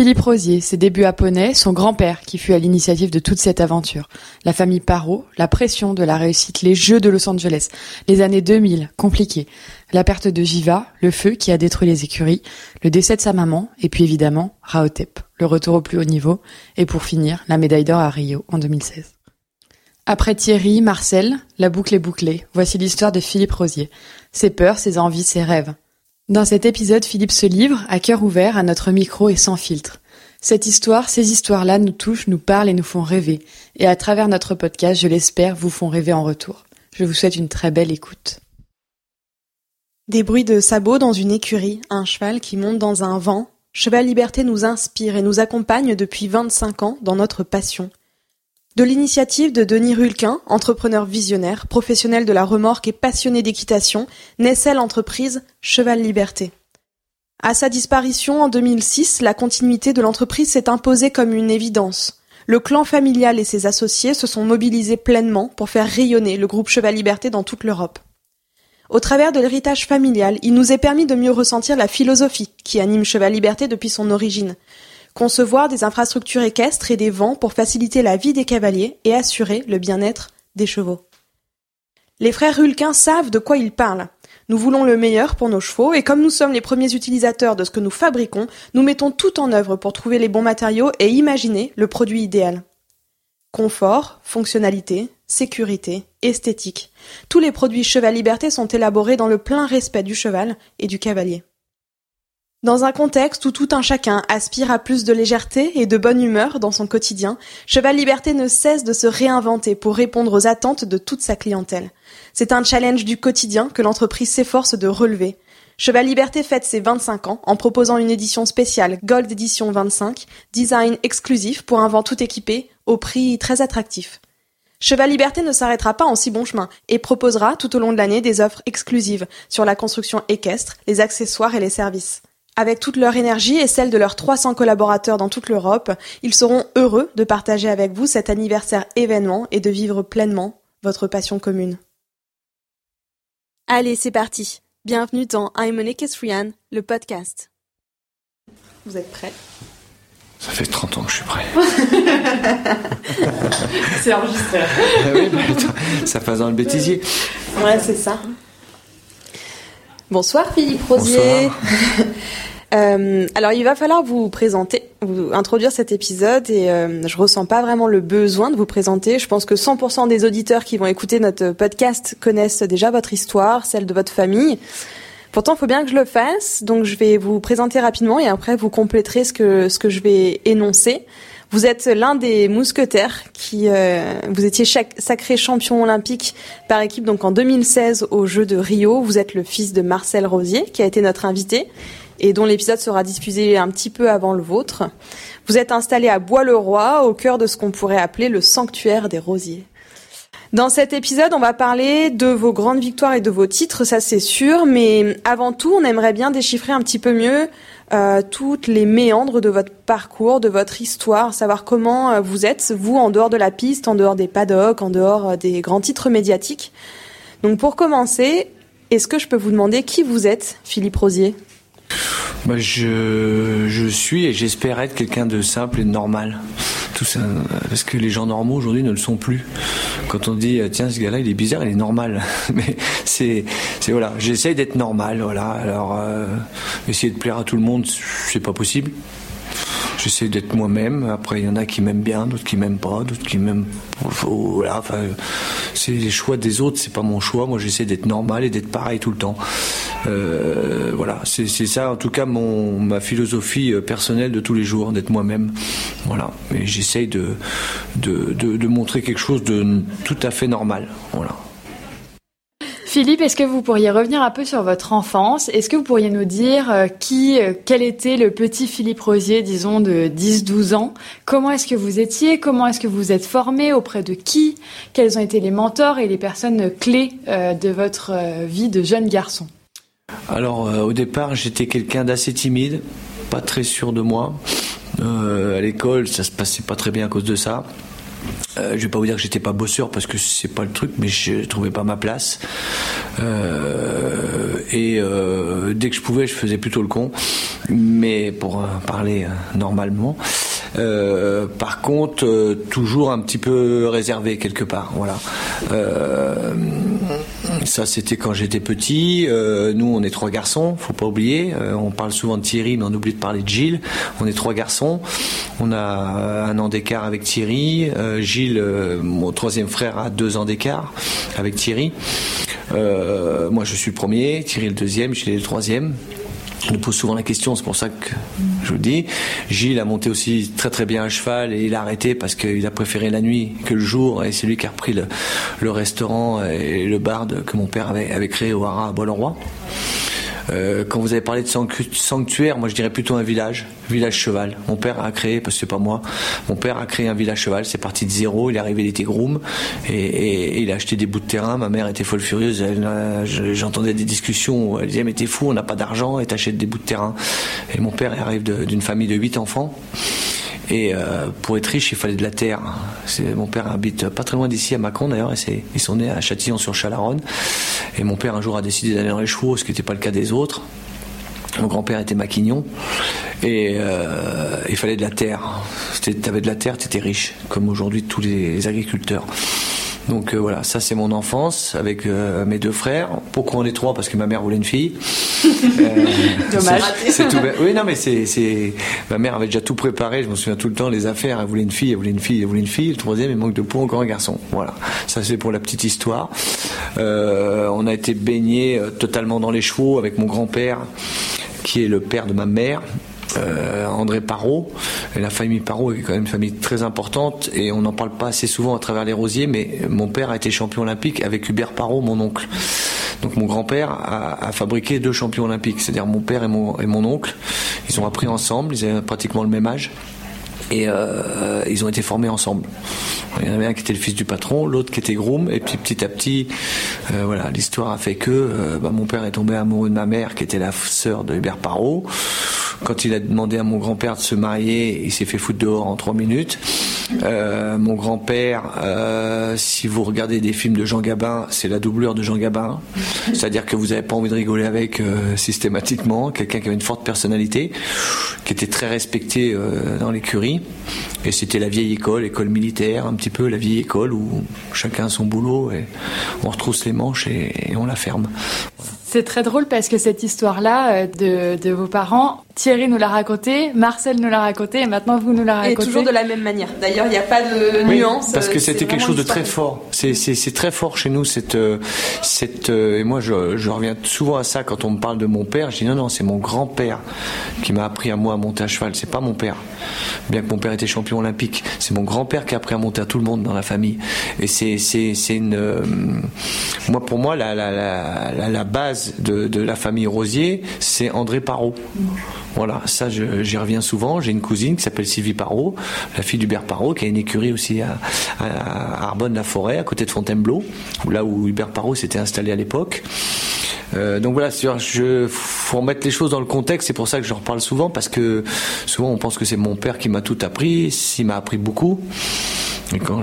Philippe Rosier, ses débuts à Poney, son grand-père qui fut à l'initiative de toute cette aventure, la famille Parot, la pression de la réussite, les Jeux de Los Angeles, les années 2000, compliquées, la perte de Jiva, le feu qui a détruit les écuries, le décès de sa maman, et puis évidemment Raotep, le retour au plus haut niveau, et pour finir, la médaille d'or à Rio en 2016. Après Thierry, Marcel, la boucle est bouclée. Voici l'histoire de Philippe Rosier. Ses peurs, ses envies, ses rêves. Dans cet épisode, Philippe se livre, à cœur ouvert, à notre micro et sans filtre. Cette histoire, ces histoires-là nous touchent, nous parlent et nous font rêver. Et à travers notre podcast, je l'espère, vous font rêver en retour. Je vous souhaite une très belle écoute. Des bruits de sabots dans une écurie, un cheval qui monte dans un vent. Cheval Liberté nous inspire et nous accompagne depuis 25 ans dans notre passion. De l'initiative de Denis Rulquin, entrepreneur visionnaire, professionnel de la remorque et passionné d'équitation, naissait l'entreprise Cheval Liberté. À sa disparition en 2006, la continuité de l'entreprise s'est imposée comme une évidence. Le clan familial et ses associés se sont mobilisés pleinement pour faire rayonner le groupe Cheval Liberté dans toute l'Europe. Au travers de l'héritage familial, il nous est permis de mieux ressentir la philosophie qui anime Cheval Liberté depuis son origine, concevoir des infrastructures équestres et des vents pour faciliter la vie des cavaliers et assurer le bien-être des chevaux. Les frères Hulquin savent de quoi ils parlent. Nous voulons le meilleur pour nos chevaux et comme nous sommes les premiers utilisateurs de ce que nous fabriquons, nous mettons tout en œuvre pour trouver les bons matériaux et imaginer le produit idéal. Confort, fonctionnalité, sécurité, esthétique. Tous les produits Cheval Liberté sont élaborés dans le plein respect du cheval et du cavalier. Dans un contexte où tout un chacun aspire à plus de légèreté et de bonne humeur dans son quotidien, Cheval Liberté ne cesse de se réinventer pour répondre aux attentes de toute sa clientèle. C'est un challenge du quotidien que l'entreprise s'efforce de relever. Cheval Liberté fête ses 25 ans en proposant une édition spéciale Gold Edition 25, design exclusif pour un vent tout équipé, au prix très attractif. Cheval Liberté ne s'arrêtera pas en si bon chemin et proposera tout au long de l'année des offres exclusives sur la construction équestre, les accessoires et les services. Avec toute leur énergie et celle de leurs 300 collaborateurs dans toute l'Europe, ils seront heureux de partager avec vous cet anniversaire événement et de vivre pleinement votre passion commune. Allez, c'est parti. Bienvenue dans I'm an Equestrian, le podcast. Vous êtes prêts? Ça fait 30 ans que je suis prêt. C'est enregistré. Ah oui, bah, attends, ça passe dans le bêtisier. Ouais, c'est ça. Bonsoir Philippe Rosier. Euh, alors il va falloir vous présenter, vous introduire cet épisode et euh, je ressens pas vraiment le besoin de vous présenter. Je pense que 100% des auditeurs qui vont écouter notre podcast connaissent déjà votre histoire, celle de votre famille. Pourtant, il faut bien que je le fasse, donc je vais vous présenter rapidement et après vous compléterez ce que ce que je vais énoncer. Vous êtes l'un des mousquetaires qui euh, vous étiez chaque, sacré champion olympique par équipe donc en 2016 aux Jeux de Rio. Vous êtes le fils de Marcel Rosier qui a été notre invité et dont l'épisode sera diffusé un petit peu avant le vôtre. Vous êtes installé à Bois-le-Roi, au cœur de ce qu'on pourrait appeler le sanctuaire des rosiers. Dans cet épisode, on va parler de vos grandes victoires et de vos titres, ça c'est sûr, mais avant tout, on aimerait bien déchiffrer un petit peu mieux euh, toutes les méandres de votre parcours, de votre histoire, savoir comment euh, vous êtes, vous, en dehors de la piste, en dehors des paddocks, en dehors euh, des grands titres médiatiques. Donc pour commencer, est-ce que je peux vous demander qui vous êtes, Philippe Rosier? Bah, je, je suis et j'espère être quelqu'un de simple et de normal. Tout ça, parce que les gens normaux aujourd'hui ne le sont plus. Quand on dit tiens ce gars-là il est bizarre, il est normal, mais c'est c'est voilà, j'essaye d'être normal, voilà. Alors euh, essayer de plaire à tout le monde, c'est pas possible. J'essaie d'être moi-même. Après, il y en a qui m'aiment bien, d'autres qui m'aiment pas, d'autres qui m'aiment. Voilà, enfin, c'est les choix des autres, c'est pas mon choix. Moi, j'essaie d'être normal et d'être pareil tout le temps. Euh, voilà, c'est ça, en tout cas, mon ma philosophie euh, personnelle de tous les jours, d'être moi-même. Voilà, et j'essaye de, de de de montrer quelque chose de tout à fait normal. Voilà. Philippe, est-ce que vous pourriez revenir un peu sur votre enfance? Est-ce que vous pourriez nous dire euh, qui, euh, quel était le petit Philippe Rosier, disons de 10-12 ans? Comment est-ce que vous étiez? Comment est-ce que vous êtes formé? Auprès de qui? Quels ont été les mentors et les personnes clés euh, de votre vie de jeune garçon? Alors, au départ, j'étais quelqu'un d'assez timide, pas très sûr de moi. à l'école, ça se passait pas très bien à cause de ça. Euh, je vais pas vous dire que j'étais pas bosseur parce que c'est pas le truc, mais je trouvais pas ma place. Euh, et euh, dès que je pouvais, je faisais plutôt le con, mais pour parler normalement. Par contre, toujours un petit peu réservé quelque part. Voilà. Ça, c'était quand j'étais petit. Euh, nous, on est trois garçons, faut pas oublier. Euh, on parle souvent de Thierry, mais on oublie de parler de Gilles. On est trois garçons. On a un an d'écart avec Thierry. Euh, Gilles, mon troisième frère, a deux ans d'écart avec Thierry. moi, je suis le premier. Thierry le deuxième. Gilles le troisième. Je nous pose souvent la question, c'est pour ça que je vous dis. Gilles a monté aussi très très bien à cheval et il a arrêté parce qu'il a préféré la nuit que le jour et c'est lui qui a repris le, restaurant et le bar que mon père avait, avait créé au Haras à. Euh, quand vous avez parlé de sanctuaire, moi je dirais plutôt un village, village cheval. Mon père a créé, parce que c'est pas moi, mon père a créé un village cheval. C'est parti de zéro. Il est arrivé, il groom et, il a acheté des bouts de terrain. Ma mère était folle furieuse. J'entendais des discussions où elle disait mais t'es fou, on n'a pas d'argent et t'achètes des bouts de terrain. Et mon père arrive d'une famille de huit enfants. Et euh, pour être riche, il fallait de la terre. Mon père habite pas très loin d'ici, à Macron d'ailleurs, ils sont nés à Châtillon-sur-Chalaronne. Et mon père, un jour, a décidé d'aller dans les chevaux, ce qui n'était pas le cas des autres. Mon grand-père était maquignon et euh, il fallait de la terre. Tu avais de la terre, tu étais riche, comme aujourd'hui tous les agriculteurs. Donc euh, voilà, ça c'est mon enfance avec euh, mes deux frères. Pourquoi on est trois Parce que ma mère voulait une fille. Euh, Dommage. C'est tout. Oui, non, mais c'est, ma mère avait déjà tout préparé. Je me souviens tout le temps les affaires. Elle voulait une fille, elle voulait une fille, elle voulait une fille. Le troisième, il manque de peau encore un garçon. Voilà. Ça c'est pour la petite histoire. on a été baigné totalement dans les chevaux avec mon grand-père, qui est le père de ma mère. Euh, André Parot. Et la famille Parot est quand même une famille très importante et on n'en parle pas assez souvent à travers les rosiers, mais mon père a été champion olympique avec Hubert Parot, mon oncle. Donc mon grand-père a, fabriqué deux champions olympiques, c'est-à-dire mon père et mon, et mon oncle. Ils ont appris ensemble, ils avaient pratiquement le même âge et euh, ils ont été formés ensemble. Il y en avait un qui était le fils du patron, l'autre qui était groom, et puis petit à petit, euh, voilà, l'histoire a fait que euh, bah, mon père est tombé amoureux de ma mère, qui était la sœur de Hubert Parot. Quand il a demandé à mon grand-père de se marier, il s'est fait foutre dehors en trois minutes. Euh, mon grand-père, euh, si vous regardez des films de Jean Gabin, c'est la doublure de Jean Gabin. C'est-à-dire que vous n'avez pas envie de rigoler avec euh, systématiquement. Quelqu'un qui avait une forte personnalité, qui était très respecté dans l'écurie. Et c'était la vieille école, école militaire, un petit peu la vieille école où chacun a son boulot et on retrousse les manches et, on la ferme. C'est très drôle parce que cette histoire-là de, de vos parents, Thierry nous l'a raconté, Marcel nous l'a raconté, et maintenant vous nous la racontez. Et toujours de la même manière. D'ailleurs, il n'y a pas de nuance. Parce que c'était quelque chose de très fort. C'est très fort chez nous cette euh, cette euh, et moi je, je, reviens souvent à ça quand on me parle de mon père. Je dis non non, c'est mon grand père qui m'a appris à moi à monter à cheval. C'est pas mon père. Bien que mon père était champion olympique, c'est mon grand père qui a appris à monter à tout le monde dans la famille. Et c'est c'est c'est une euh, moi pour moi la la la, la base de, de la famille Rosier, c'est André Parot. Voilà, ça j'y reviens souvent. J'ai une cousine qui s'appelle Sylvie Parot, la fille d'Hubert Parot, qui a une écurie aussi à, Arbonne-la-Forêt, à côté de Fontainebleau, là où Hubert Parot s'était installé à l'époque. Euh, donc voilà, je faut remettre les choses dans le contexte. C'est pour ça que je reparle souvent parce que souvent on pense que c'est mon père qui m'a tout appris. Il m'a appris beaucoup. Et quand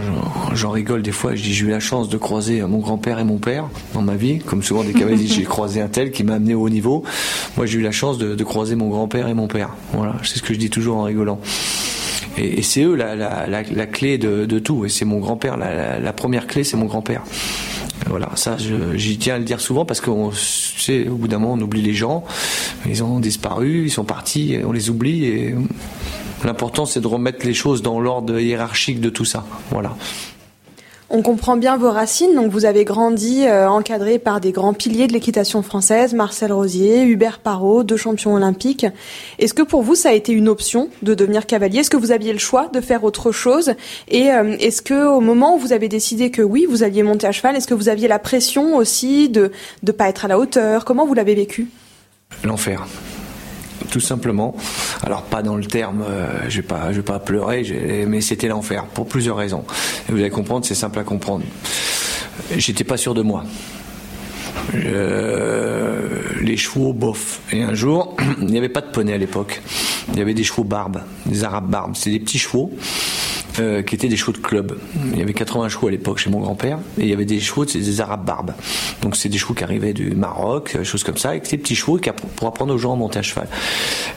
j'en rigole des fois, je dis j'ai eu la chance de croiser mon grand-père et mon père dans ma vie, comme souvent des cavaliers j'ai croisé un tel qui m'a amené au haut niveau. Moi j'ai eu la chance de, croiser mon grand-père et mon père. Voilà, c'est ce que je dis toujours en rigolant. Et, c'est eux la, la, la, clé de, de, tout. Et c'est mon grand-père, la, première clé, c'est mon grand-père. Voilà, ça, j'y tiens à le dire souvent parce qu'on sait, au bout d'un moment, on oublie les gens. Ils ont disparu, ils sont partis, on les oublie et L'important, c'est de remettre les choses dans l'ordre hiérarchique de tout ça. Voilà. On comprend bien vos racines, donc vous avez grandi euh, encadré par des grands piliers de l'équitation française, Marcel Rosier, Hubert Parot, deux champions olympiques. Est-ce que pour vous ça a été une option de devenir cavalier? Est-ce que vous aviez le choix de faire autre chose? Et euh, est-ce que au moment où vous avez décidé que oui, vous alliez monter à cheval, est-ce que vous aviez la pression aussi de ne pas être à la hauteur? Comment vous l'avez vécu? L'enfer tout simplement. Alors pas dans le terme, euh, je vais pas, je vais pas pleurer, mais c'était l'enfer pour plusieurs raisons. Et vous allez comprendre, c'est simple à comprendre. J'étais pas sûr de moi. les chevaux, bof. Et un jour, il n'y avait pas de poney à l'époque. Il y avait des chevaux barbes, des arabes barbes. C'est des petits chevaux euh, qui étaient des chevaux de club. Il y avait 80 chevaux à l'époque chez mon grand-père, et il y avait des chevaux, c'est des arabes barbes. Donc c'est des chevaux qui arrivaient du Maroc, des choses comme ça, avec des petits chevaux pour apprendre aux gens à monter à cheval.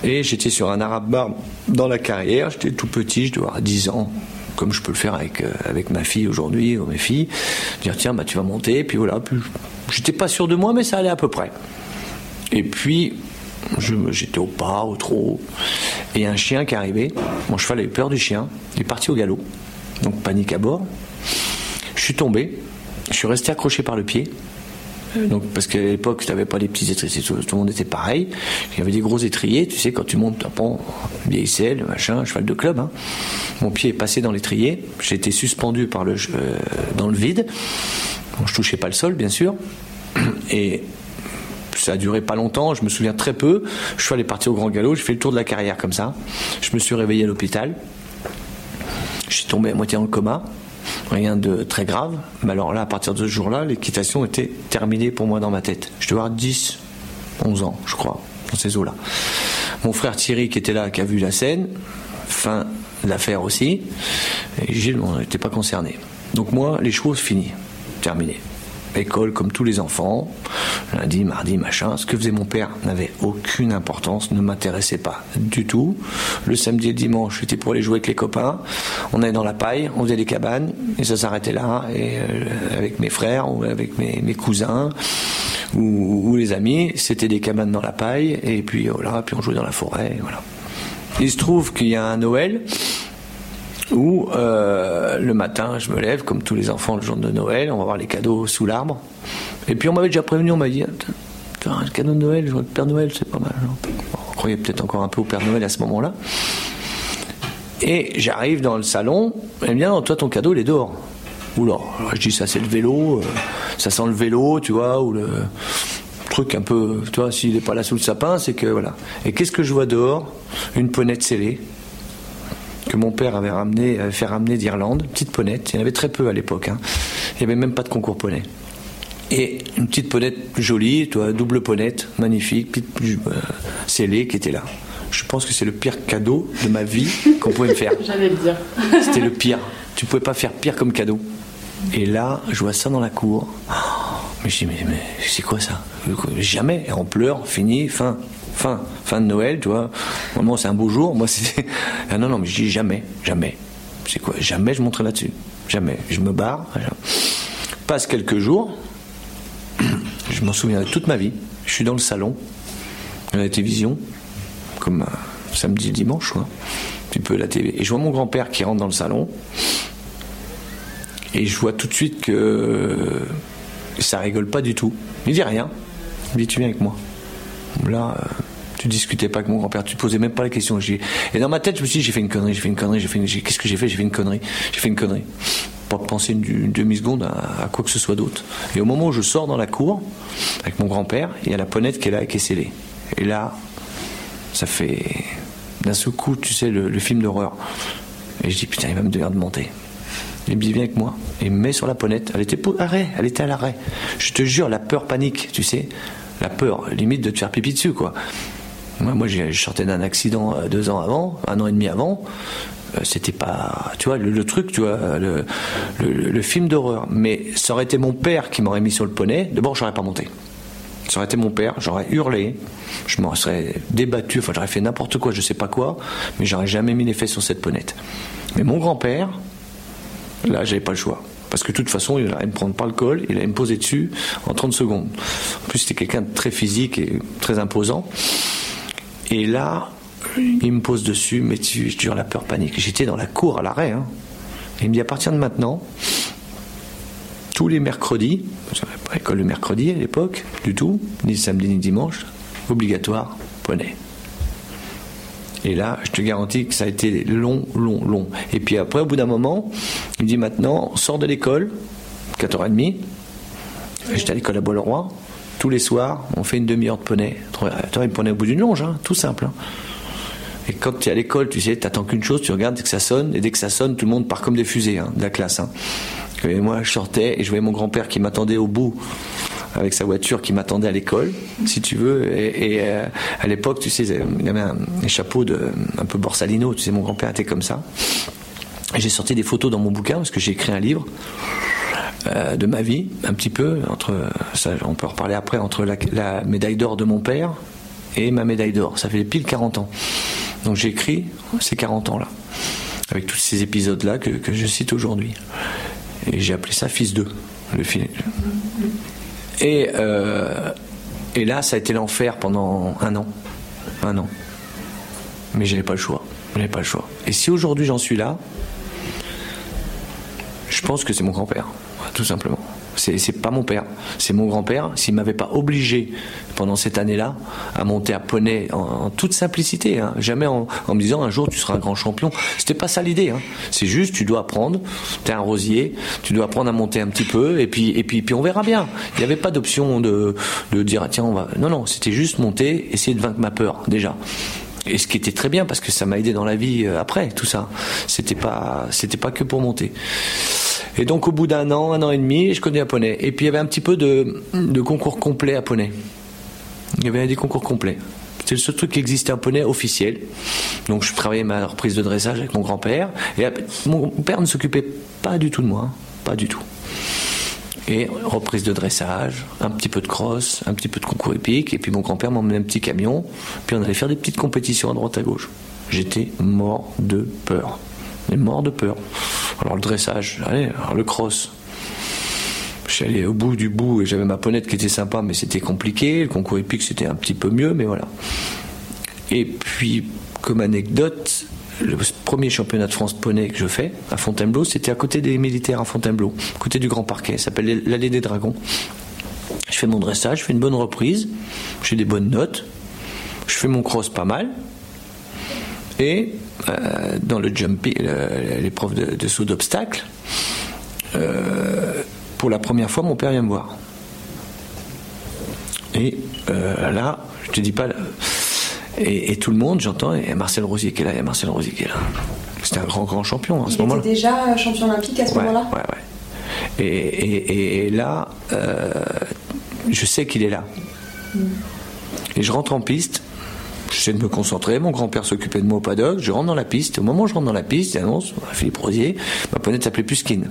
Et j'étais sur un arabe barbe dans la carrière, j'étais tout petit, je dois avoir 10 ans, comme je peux le faire avec, euh, avec ma fille aujourd'hui, ou mes filles, dire tiens, bah, tu vas monter, puis voilà. Puis, j'étais pas sûr de moi, mais ça allait à peu près. Et puis, j'étais au pas, au trot, et un chien qui arrivait. Mon cheval avait peur du chien, il est parti au galop, donc panique à bord. Je suis tombé, je suis resté accroché par le pied. Donc, parce qu'à l'époque, tu n'avais pas les petits étriers, tout, le monde était pareil. Il y avait des gros étriers, tu sais, quand tu montes, un pont, vieille selle, machin, cheval de club. Hein. Mon pied est passé dans l'étrier, été suspendu euh, dans le vide. Bon, je touchais pas le sol, bien sûr. Et ça a duré pas longtemps, je me souviens très peu. Je suis allé partir au grand galop, j'ai fait le tour de la carrière comme ça. Je me suis réveillé à l'hôpital. Je suis tombé à moitié dans le coma. Rien de très grave. Mais alors là, à partir de ce jour-là, l'équitation était terminée pour moi dans ma tête. Je devais avoir 10, 11 ans, je crois, dans ces eaux-là. Mon frère Thierry, qui était là, qui a vu la scène, fin de l'affaire aussi. Et Gilles, on n'était pas concerné. Donc moi, les choses finies, terminées école comme tous les enfants, lundi, mardi, machin. Ce que faisait mon père n'avait aucune importance, ne m'intéressait pas du tout. Le samedi et le dimanche, j'étais pour aller jouer avec les copains. On allait dans la paille, on faisait des cabanes, et ça s'arrêtait là, et euh, avec mes frères ou avec mes, cousins. Ou, les amis, c'était des cabanes dans la paille, et puis voilà, puis on jouait dans la forêt, voilà. Il se trouve qu'il y a un Noël, où euh, le matin, je me lève, comme tous les enfants le jour de Noël, on va voir les cadeaux sous l'arbre. Et puis on m'avait déjà prévenu, on m'a dit, un cadeau de Noël, le Père Noël, c'est pas mal. On croyait peut-être encore un peu au Père Noël à ce moment-là. Et j'arrive dans le salon, et bien, toi, ton cadeau, il est dehors. Oula, je dis, ça c'est le vélo, euh, ça sent le vélo, tu vois, ou le truc un peu, tu vois, s'il n'est pas là sous le sapin, c'est que voilà. Et qu'est-ce que je vois dehors? Une ponette scellée que mon père avait ramené, fait ramener d'Irlande, petite ponette. Il y en avait très peu à l'époque. Hein. Il n'y avait même pas de concours poney. Et une petite ponette jolie, toi, double ponette, magnifique, petite, euh, scellée, qui était là. Je pense que c'est le pire cadeau de ma vie qu'on pouvait me faire. J'allais le dire. C'était le pire. Tu pouvais pas faire pire comme cadeau. Et là, je vois ça dans la cour. mais je dis, mais, mais c'est quoi ça? Jamais. Et on pleure, fini, fin fin, fin de Noël, tu vois. Moi, c'est un beau jour. Moi, c'est. Ah non, non, mais je dis jamais, jamais. C'est quoi? Jamais je monterai là-dessus. Jamais. Je me barre. Passe quelques jours. Je m'en souviendrai toute ma vie. Je suis dans le salon, à la télévision, comme euh, samedi dimanche, quoi. Un petit peu la télé. Et je vois mon grand-père qui rentre dans le salon. Et je vois tout de suite que ça rigole pas du tout. Il dit rien. Il dit Tu viens avec moi. Là, euh, tu discutais pas avec mon grand-père, tu posais même pas la question. Et dans ma tête, je me suis dit, j'ai fait une connerie, j'ai fait une connerie, j'ai fait une... qu'est-ce que j'ai fait? J'ai fait une connerie, j'ai fait une connerie. Pas penser une, demi-seconde à, quoi que ce soit d'autre. Et au moment où je sors dans la cour, avec mon grand-père, il y a la ponette qui est là, qui est scellée. Et là, ça fait d'un seul coup, tu sais, le, film d'horreur. Et je dis, putain, il va me donner de monter. Il me dit, viens avec moi. Et il me met sur la ponette. Elle était arrêt, elle était à l'arrêt. Je te jure, la peur panique, tu sais. La peur, limite de te faire pipi dessus, quoi. Moi, je sortais d'un accident euh, deux ans avant, un an et demi avant. Euh, c'était pas, tu vois, le, truc, tu vois, le, film d'horreur. Mais ça aurait été mon père qui m'aurait mis sur le poney. D'abord, j'aurais pas monté. Ça aurait été mon père, j'aurais hurlé, je m'en serais débattu, enfin j'aurais fait n'importe quoi, je sais pas quoi, mais j'aurais jamais mis les fesses sur cette ponette. Mais mon grand-père, là, j'avais pas le choix. Parce que de toute façon, il allait me prendre par le col, il allait me poser dessus en 30 secondes. En plus, c'était quelqu'un de très physique et très imposant. Et là, il me pose dessus, mais tu, tu la peur panique. J'étais dans la cour à l'arrêt. Hein. Et il me dit à partir de maintenant, tous les mercredis, pas école le mercredi à l'époque, du tout, ni samedi ni dimanche, obligatoire, poney. Et là, je te garantis que ça a été long, long, long. Et puis après, au bout d'un moment, il dit maintenant, sors de l'école, 4h30. J'étais à l'école à Bois-le-Roi. Tous les soirs, on fait une demi-heure de poney. Attends, il poney au bout d'une longe, hein, tout simple. Hein. Et quand tu es à l'école, tu sais, tu attends qu'une chose, tu regardes dès que ça sonne, et dès que ça sonne, tout le monde part comme des fusées hein, de la classe. Et moi, je sortais et je voyais mon grand-père qui m'attendait au bout avec sa voiture qui m'attendait à l'école, si tu veux. Et, euh, à l'époque, tu sais, il avait un, chapeau de un peu borsalino. Tu sais, mon grand-père était comme ça. J'ai sorti des photos dans mon bouquin parce que j'ai écrit un livre. Euh, de ma vie, un petit peu, entre, ça on peut en reparler après, entre la, médaille d'or de mon père et ma médaille d'or. Ça fait pile 40 ans. Donc j'ai écrit ces 40 ans-là, avec tous ces épisodes-là que, je cite aujourd'hui. Et j'ai appelé ça Fils 2, le film. Et, euh, et là, ça a été l'enfer pendant un an. Un an. Mais je n'avais pas le choix. Je pas le choix. Et si aujourd'hui j'en suis là, je pense que c'est mon grand-père, tout simplement. C'est pas mon père, c'est mon grand-père. S'il m'avait pas obligé pendant cette année-là à monter à poney en, toute simplicité, hein. jamais en, me disant un jour tu seras un grand champion. C'était pas ça l'idée. Hein. C'est juste tu dois apprendre. T'es un rosier, tu dois apprendre à monter un petit peu et puis et puis puis on verra bien. Il n'y avait pas d'option de de dire ah, tiens on va. Non non, c'était juste monter, essayer de vaincre ma peur déjà. Et ce qui était très bien parce que ça m'a aidé dans la vie euh, après tout ça. C'était pas c'était pas que pour monter. Et donc au bout d'un an, un an et demi, je connais à poney. Et puis il y avait un petit peu de, concours complet à poney. Il y avait des concours complets. C'est le seul truc qui existait à poney officiel. Donc je travaillais ma reprise de dressage avec mon grand-père. Et mon père ne s'occupait pas du tout de moi. Pas du tout. Et reprise de dressage, un petit peu de crosse, un petit peu de concours épique. Et puis mon grand-père m'emmenait un petit camion. Puis on allait faire des petites compétitions à droite à gauche. J'étais mort de peur. Mais mort de peur. Alors le dressage, allez, le cross. Je suis allé au bout du bout et j'avais ma ponette qui était sympa, mais c'était compliqué. Le concours épique, c'était un petit peu mieux, mais voilà. Et puis, comme anecdote, le premier championnat de France poney que je fais à Fontainebleau, c'était à côté des militaires à Fontainebleau, côté du Grand Parquet. Ça s'appelle l'Allée des Dragons. Je fais mon dressage, je fais une bonne reprise, j'ai des bonnes notes, je fais mon cross pas mal. Et euh, dans le jumping, l'épreuve de, saut d'obstacle, euh, pour la première fois, mon père vient me voir. Et euh, là, je te dis pas. Et, tout le monde, j'entends, et Marcel Rosier qui est là, et Marcel Rosier qui est là. C'était un grand, grand champion à ce moment-là. Il était déjà champion olympique à ce moment-là Ouais, ouais. Et, et là, je sais qu'il est là. Mm. Et je rentre en piste, J'essaie de me concentrer. Mon grand-père s'occupait de moi au paddock. Je rentre dans la piste. Au moment où je rentre dans la piste, il annonce Philippe Rosier, ma ponette s'appelait Puskine.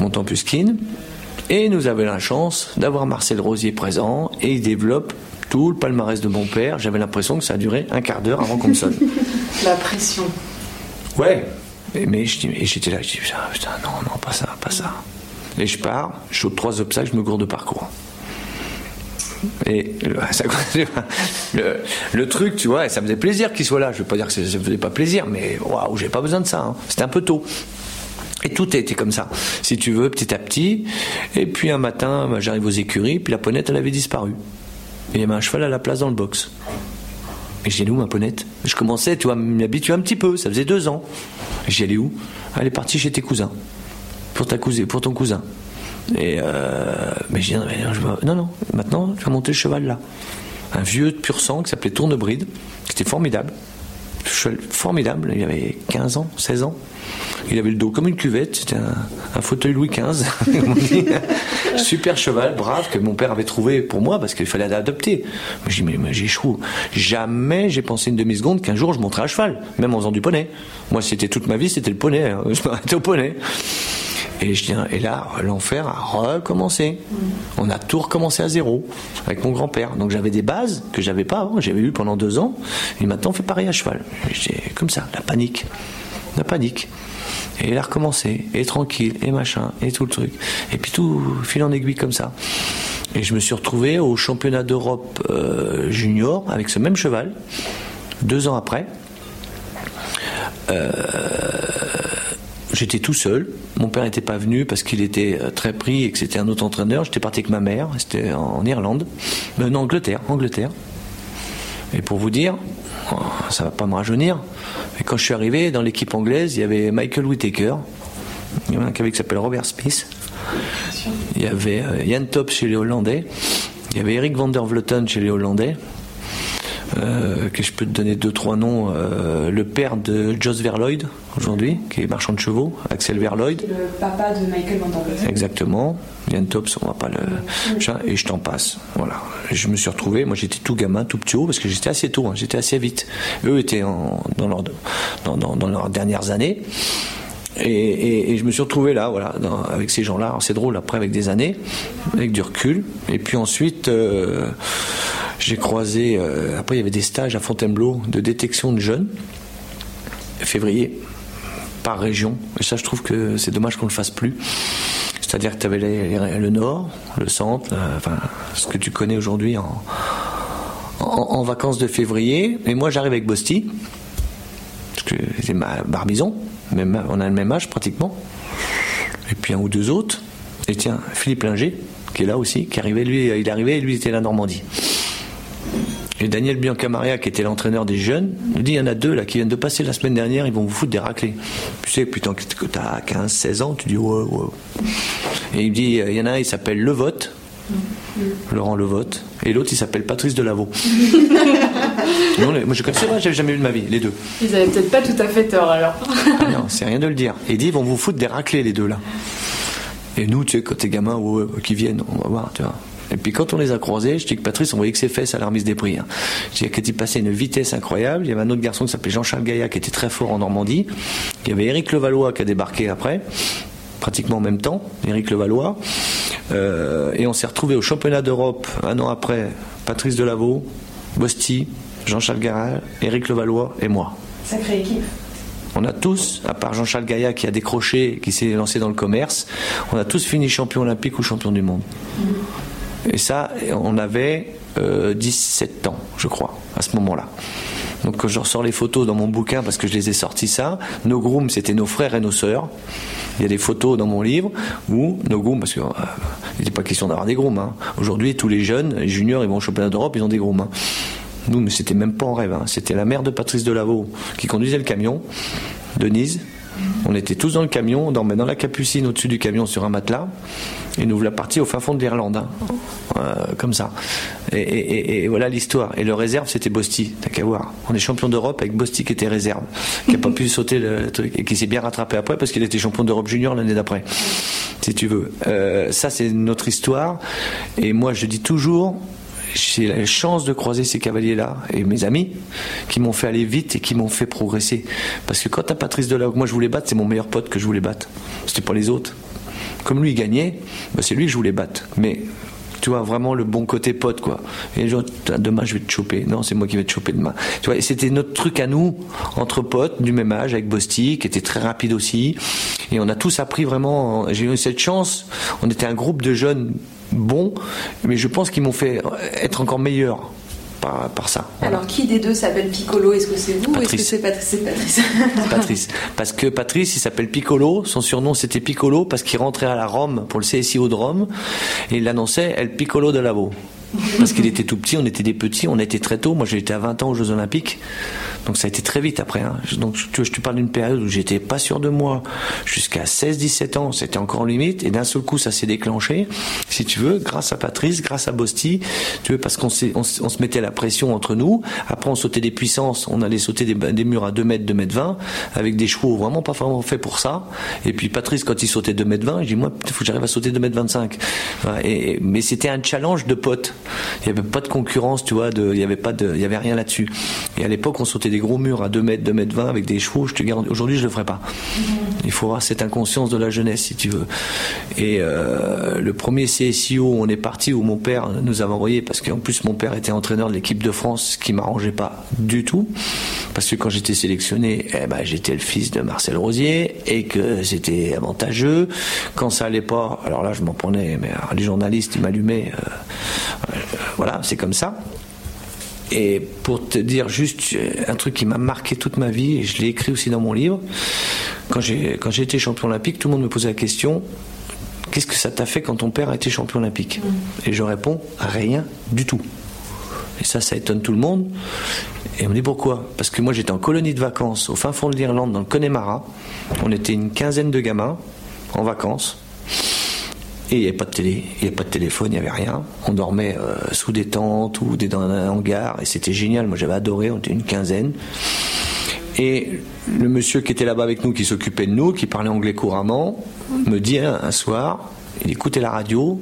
Montant Puskine. Et nous avons la chance d'avoir Marcel Rosier présent et il développe tout le palmarès de mon père. J'avais l'impression que ça a duré un quart d'heure avant qu'on me sonne. la pression. Ouais. Mais, j'étais là, je dis putain, non, non, pas ça, pas ça. Et je pars, je saute trois obstacles, je me gourde de parcours. Et le, truc, tu vois, ça me faisait plaisir qu'il soit là. Je veux pas dire que ça me faisait pas plaisir, mais waouh, j'ai pas besoin de ça. Hein. C'était un peu tôt. Et tout été comme ça, si tu veux, petit à petit. Et puis un matin, bah, j'arrive aux écuries, puis la ponette, elle avait disparu. Il y avait un cheval à la place dans le box. Et j'ai où ma ponette? Je commençais, tu vois, à m'habituer un petit peu, ça faisait deux ans. J'y allais où? Elle est partie chez tes cousins. Pour, ta cousine, pour ton cousin. Et euh, mais je dis, non, non, maintenant, tu vas monter le cheval là. Un vieux de pur sang qui s'appelait Tournebride, qui était formidable. Cheval formidable, il avait 15 ans, 16 ans. Il avait le dos comme une cuvette, c'était un, fauteuil Louis XV, Super cheval, brave, que mon père avait trouvé pour moi parce qu'il fallait l'adopter. Je dis, mais, mais j'échoue. Jamais j'ai pensé une demi-seconde qu'un jour je monterais à cheval, même en faisant du poney. Moi, c'était toute ma vie, c'était le poney. Hein. Je m'arrêtais au poney. Et, je et là, l'enfer a recommencé. On a tout recommencé à zéro avec mon grand-père. Donc j'avais des bases que j'avais pas avant, j'avais eu pendant deux ans. Et maintenant, on fait pareil à cheval. J'étais comme ça, la panique. La panique. Et il a recommencé, et tranquille, et machin, et tout le truc. Et puis tout fil en aiguille comme ça. Et je me suis retrouvé au championnat d'Europe euh, junior avec ce même cheval, deux ans après. Euh, J'étais tout seul. Mon père n'était pas venu parce qu'il était euh, très pris et que c'était un autre entraîneur. J'étais parti avec ma mère. C'était en Irlande. Euh, non, Angleterre. Angleterre. Et pour vous dire, oh, ça va pas me rajeunir. Et quand je suis arrivé dans l'équipe anglaise, il y avait Michael Whittaker. Il y avait un qui s'appelle Robert Smith. Il y avait euh, Jan Top chez les Hollandais. Il y avait Eric van der Vleuten chez les Hollandais. Euh, que je peux te donner deux trois noms. Euh, le père de Jos Verloyd aujourd'hui, qui est marchand de chevaux, Axel Verloyd. Le papa de Michael Van Exactement. Yann Tops, on va pas le. Et je t'en passe. Voilà. Je me suis retrouvé. Moi, j'étais tout gamin, tout petit haut, parce que j'étais assez tôt. Hein, j'étais assez vite. Eux étaient en, dans, leur, dans, dans, dans leurs dernières années. Et, je me suis retrouvé là, voilà, avec ces gens-là. C'est drôle, après, avec des années, avec du recul. Et puis ensuite, euh, j'ai croisé. Euh, après, il y avait des stages à Fontainebleau de détection de jeunes, février, par région. Et ça, je trouve que c'est dommage qu'on ne le fasse plus. C'est-à-dire que tu avais le nord, le centre, euh, enfin, ce que tu connais aujourd'hui en, en, vacances de février. Et moi, j'arrive avec Bosti, que c'est ma barbizon on a le même âge pratiquement. Et puis un ou deux autres. Et tiens, Philippe Linger, qui est là aussi, qui arrivait, lui, il arrivait, lui, il était la Normandie. Et Daniel Biancamaria, qui était l'entraîneur des jeunes, il dit il y en a deux là qui viennent de passer la semaine dernière, ils vont vous foutre des raclés. Tu sais, putain, que tu as 15, 16 ans, tu dis ouais, ouais. Et il dit il y en a un, il s'appelle Le Vote, Laurent Levote, et l'autre il s'appelle Patrice Delavaux. non, moi je connaissais pas, j'avais jamais eu de ma vie, les deux. Ils avaient peut-être pas tout à fait tort alors. Ah non, c'est rien de le dire. Et dit ils vont vous foutre des raclés les deux là. Et nous, tu sais, quand t'es gamin qui viennent, on va voir, tu vois. Et puis quand on les a croisés, je dis que Patrice, on voyait que ses fesses à la remise des prix. Hein. Je dis qu'il passait une vitesse incroyable. Il y avait un autre garçon qui s'appelait Jean-Charles Gaillat qui était très fort en Normandie. Il y avait Éric Levallois qui a débarqué après, pratiquement en même temps, Éric Levallois. Euh, et on s'est retrouvé au championnat d'Europe un an après, Patrice Delaveau, Bosti, Jean-Charles Garal, Éric Levallois et moi. Sacrée équipe. On a tous, à part Jean-Charles Gaillat qui a décroché, qui s'est lancé dans le commerce, on a tous fini champion olympique ou champion du monde. Mm. Et ça, on avait 17 euh, ans, je crois, à ce moment-là. Donc quand je ressors les photos dans mon bouquin parce que je les ai sortis ça, nos grooms c'était nos frères et nos sœurs. Il y a des photos dans mon livre où nos grooms, parce qu'il euh, n'était pas question d'avoir des grooms. Hein. Aujourd'hui, tous les jeunes, les juniors, ils vont au championnat d'Europe, ils ont des grooms. Hein. Nous, mais c'était même pas en rêve. Hein. C'était la mère de Patrice Delaveau qui conduisait le camion, Denise. On était tous dans le camion, on dormait dans la capucine au-dessus du camion sur un matelas, et nous voilà partis au fin fond de l'Irlande, hein. euh, comme ça. Et, voilà l'histoire. Et le réserve, c'était Bosti, t'as qu'à voir. On est champion d'Europe avec Bosti qui était réserve, qui n'a pas pu sauter le truc, et qui s'est bien rattrapé après parce qu'il était champion d'Europe junior l'année d'après, si tu veux. Euh, ça, c'est notre histoire. Et moi, je dis toujours, j'ai la chance de croiser ces cavaliers-là et mes amis qui m'ont fait aller vite et qui m'ont fait progresser. Parce que quand t'as Patrice Delahaut, moi je voulais battre, c'est mon meilleur pote que je voulais battre. C'était pas les autres. Comme lui il gagnait, bah, c'est lui que je voulais battre. Mais tu vois, vraiment le bon côté pote, quoi. Et les gens, demain je vais te choper. Non, c'est moi qui vais te choper demain. Tu vois, c'était notre truc à nous, entre potes, du même âge, avec Bosti, qui était très rapide aussi. Et on a tous appris vraiment, j'ai eu cette chance. On était un groupe de jeunes bons, mais je pense qu'ils m'ont fait être encore meilleur. Par, ça. Alors, qui des deux s'appelle Piccolo Est-ce que c'est vous ou est-ce que c'est Patrice Patrice. Parce que Patrice, il s'appelle Piccolo. Son surnom, c'était Piccolo parce qu'il rentrait à la Rome pour le CSIO de Rome et il annonçait El Piccolo de Lavo. Parce qu'il était tout petit, on était des petits, on était très tôt. Moi, j'ai été à 20 ans aux Jeux Olympiques. Donc ça a été très vite après. Hein. Donc je te parle d'une période où j'étais pas sûr de moi. Jusqu'à 16-17 ans, c'était encore en limite. Et d'un seul coup, ça s'est déclenché, si tu veux, grâce à Patrice, grâce à Bosti. Tu veux, parce qu'on on, on se mettait la pression entre nous. Après, on sautait des puissances. On allait sauter des, murs à 2 mètres, 2 mètres 20, avec des chevaux vraiment pas vraiment faits pour ça. Et puis Patrice, quand il sautait 2 mètres 20, je dis, moi, il faut que j'arrive à sauter 2 mètres 25. Et, mais c'était un challenge de potes. Il n'y avait pas de concurrence, tu vois, il n'y avait pas de, il y avait rien là-dessus. Et à l'époque, on sautait des gros murs à 2 mètres, 2 mètres 20 avec des chevaux, je te garantis. Aujourd'hui, je le ferai pas. Il faut avoir cette inconscience de la jeunesse, si tu veux. Et euh, le premier CSIO, on est parti où mon père nous avait envoyé, parce qu'en plus, mon père était entraîneur de l'équipe de France, ce qui m'arrangeait pas du tout. Parce que quand j'étais sélectionné, eh ben, j'étais le fils de Marcel Rosier et que c'était avantageux. Quand ça allait pas, alors là, je m'en prenais, mais les journalistes, m'allumaient. Euh, euh, voilà, c'est comme ça. Et pour te dire juste un truc qui m'a marqué toute ma vie, et je l'ai écrit aussi dans mon livre, quand j'ai été champion olympique, tout le monde me posait la question qu'est-ce que ça t'a fait quand ton père a été champion olympique Et je réponds rien du tout. Et ça, ça étonne tout le monde. Et on me dit pourquoi? Parce que moi j'étais en colonie de vacances au fin fond de l'Irlande, dans le Connemara. On était une quinzaine de gamins en vacances. Et il n'y avait pas de télé, il n'y avait pas de téléphone, il n'y avait rien. On dormait euh, sous des tentes ou dans un hangar et c'était génial. Moi j'avais adoré, on était une quinzaine. Et le monsieur qui était là-bas avec nous, qui s'occupait de nous, qui parlait anglais couramment, me dit un, un soir, il écoutait la radio,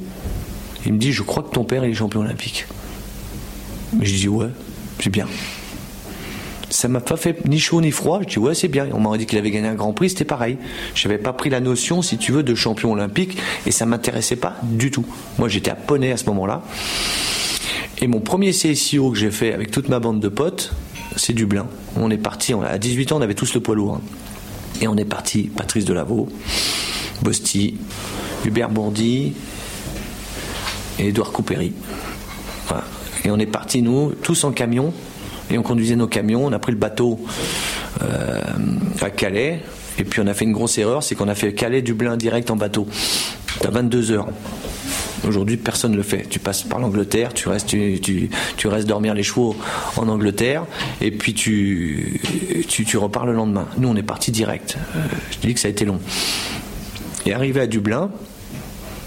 il me dit Je crois que ton père est champion olympique. Je dis Ouais, c'est bien. Ça m'a pas fait ni chaud ni froid. Je dis ouais, c'est bien. On m'a dit qu'il avait gagné un grand prix, c'était pareil. Je n'avais pas pris la notion, si tu veux, de champion olympique et ça m'intéressait pas du tout. Moi, j'étais à Poney à ce moment-là. Et mon premier CSIO que j'ai fait avec toute ma bande de potes, c'est Dublin. On est parti, à 18 ans, on avait tous le poids lourd. hein. Et on est parti, Patrice Delaveau, Bosti, Hubert Bourdi et Édouard Coupéry. Et on est parti, nous, tous en camion. Et on conduisait nos camions. On a pris le bateau euh, à Calais. Et puis on a fait une grosse erreur, c'est qu'on a fait Calais-Dublin direct en bateau. T'as 22 heures. Aujourd'hui, personne ne le fait. Tu passes par l'Angleterre, tu restes, tu, tu, tu restes dormir les chevaux en Angleterre, et puis tu, tu, tu repars le lendemain. Nous, on est parti direct. Euh, je te dis que ça a été long. Et arrivé à Dublin,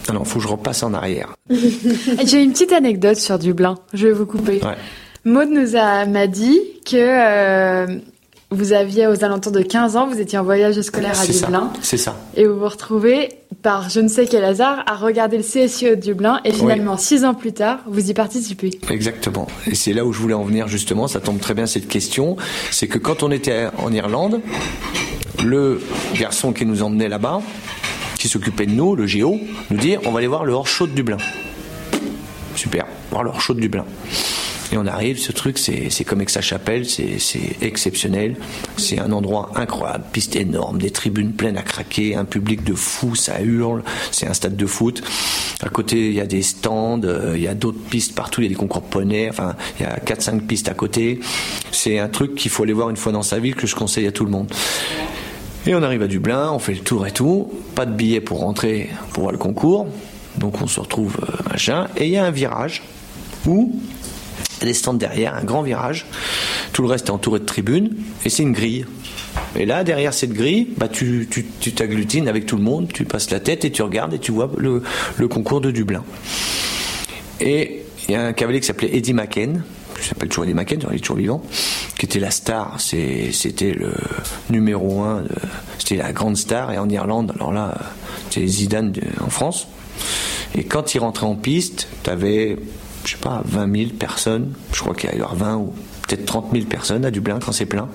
alors, faut que je repasse en arrière. J'ai une petite anecdote sur Dublin. Je vais vous couper. Ouais. Maud nous a m'a dit que euh, vous aviez aux alentours de 15 ans, vous étiez en voyage scolaire à. Dublin C'est ça. et vous vous retrouvez par je ne sais quel hasard à regarder le CSIO de Dublin et finalement six ans plus tard, vous y participez. Exactement. Et c'est là où je voulais en venir justement. Ça tombe très bien cette question. C'est que quand on était en Irlande, le garçon qui nous emmenait là-bas, qui s'occupait de nous, le géo, nous dit on va aller voir le hors-show de Dublin. Super, voir le hors-show de Dublin. Et on arrive, ce truc, c'est comme Aix-la-Chapelle, c'est exceptionnel. C'est un endroit incroyable, piste énorme, des tribunes pleines à craquer, un public de fous, ça hurle. C'est un stade de foot. À côté, il y a des stands, euh, il y a d'autres pistes partout, il y a des concours poney, enfin, il y a 4-5 pistes à côté. C'est un truc qu'il faut aller voir une fois dans sa vie, que je conseille à tout le monde. Et on arrive à Dublin, on fait le tour et tout. Pas de billet pour rentrer pour voir le concours. Donc on se retrouve euh, machin. Et il y a un virage où des stands derrière, un grand virage. Tout le reste est entouré de tribunes et c'est une grille. Et là, derrière cette grille, bah, tu tu- tu t'agglutines avec tout le monde, tu passes la tête et tu regardes et tu vois le, le concours de Dublin. Et il y a un cavalier qui s'appelait Eddie Macken, qui s'appelle toujours Eddie Macken, il est toujours vivant, qui était la star, c'était le numéro un, c'était la grande star, et en Irlande, alors là, c'était Zidane de- en France. Et quand il rentrait en piste, tu avais, je sais pas, 20 000 personnes, je crois qu'il y a eu 20 ou peut-être 30 000 personnes à Dublin quand c'est plein.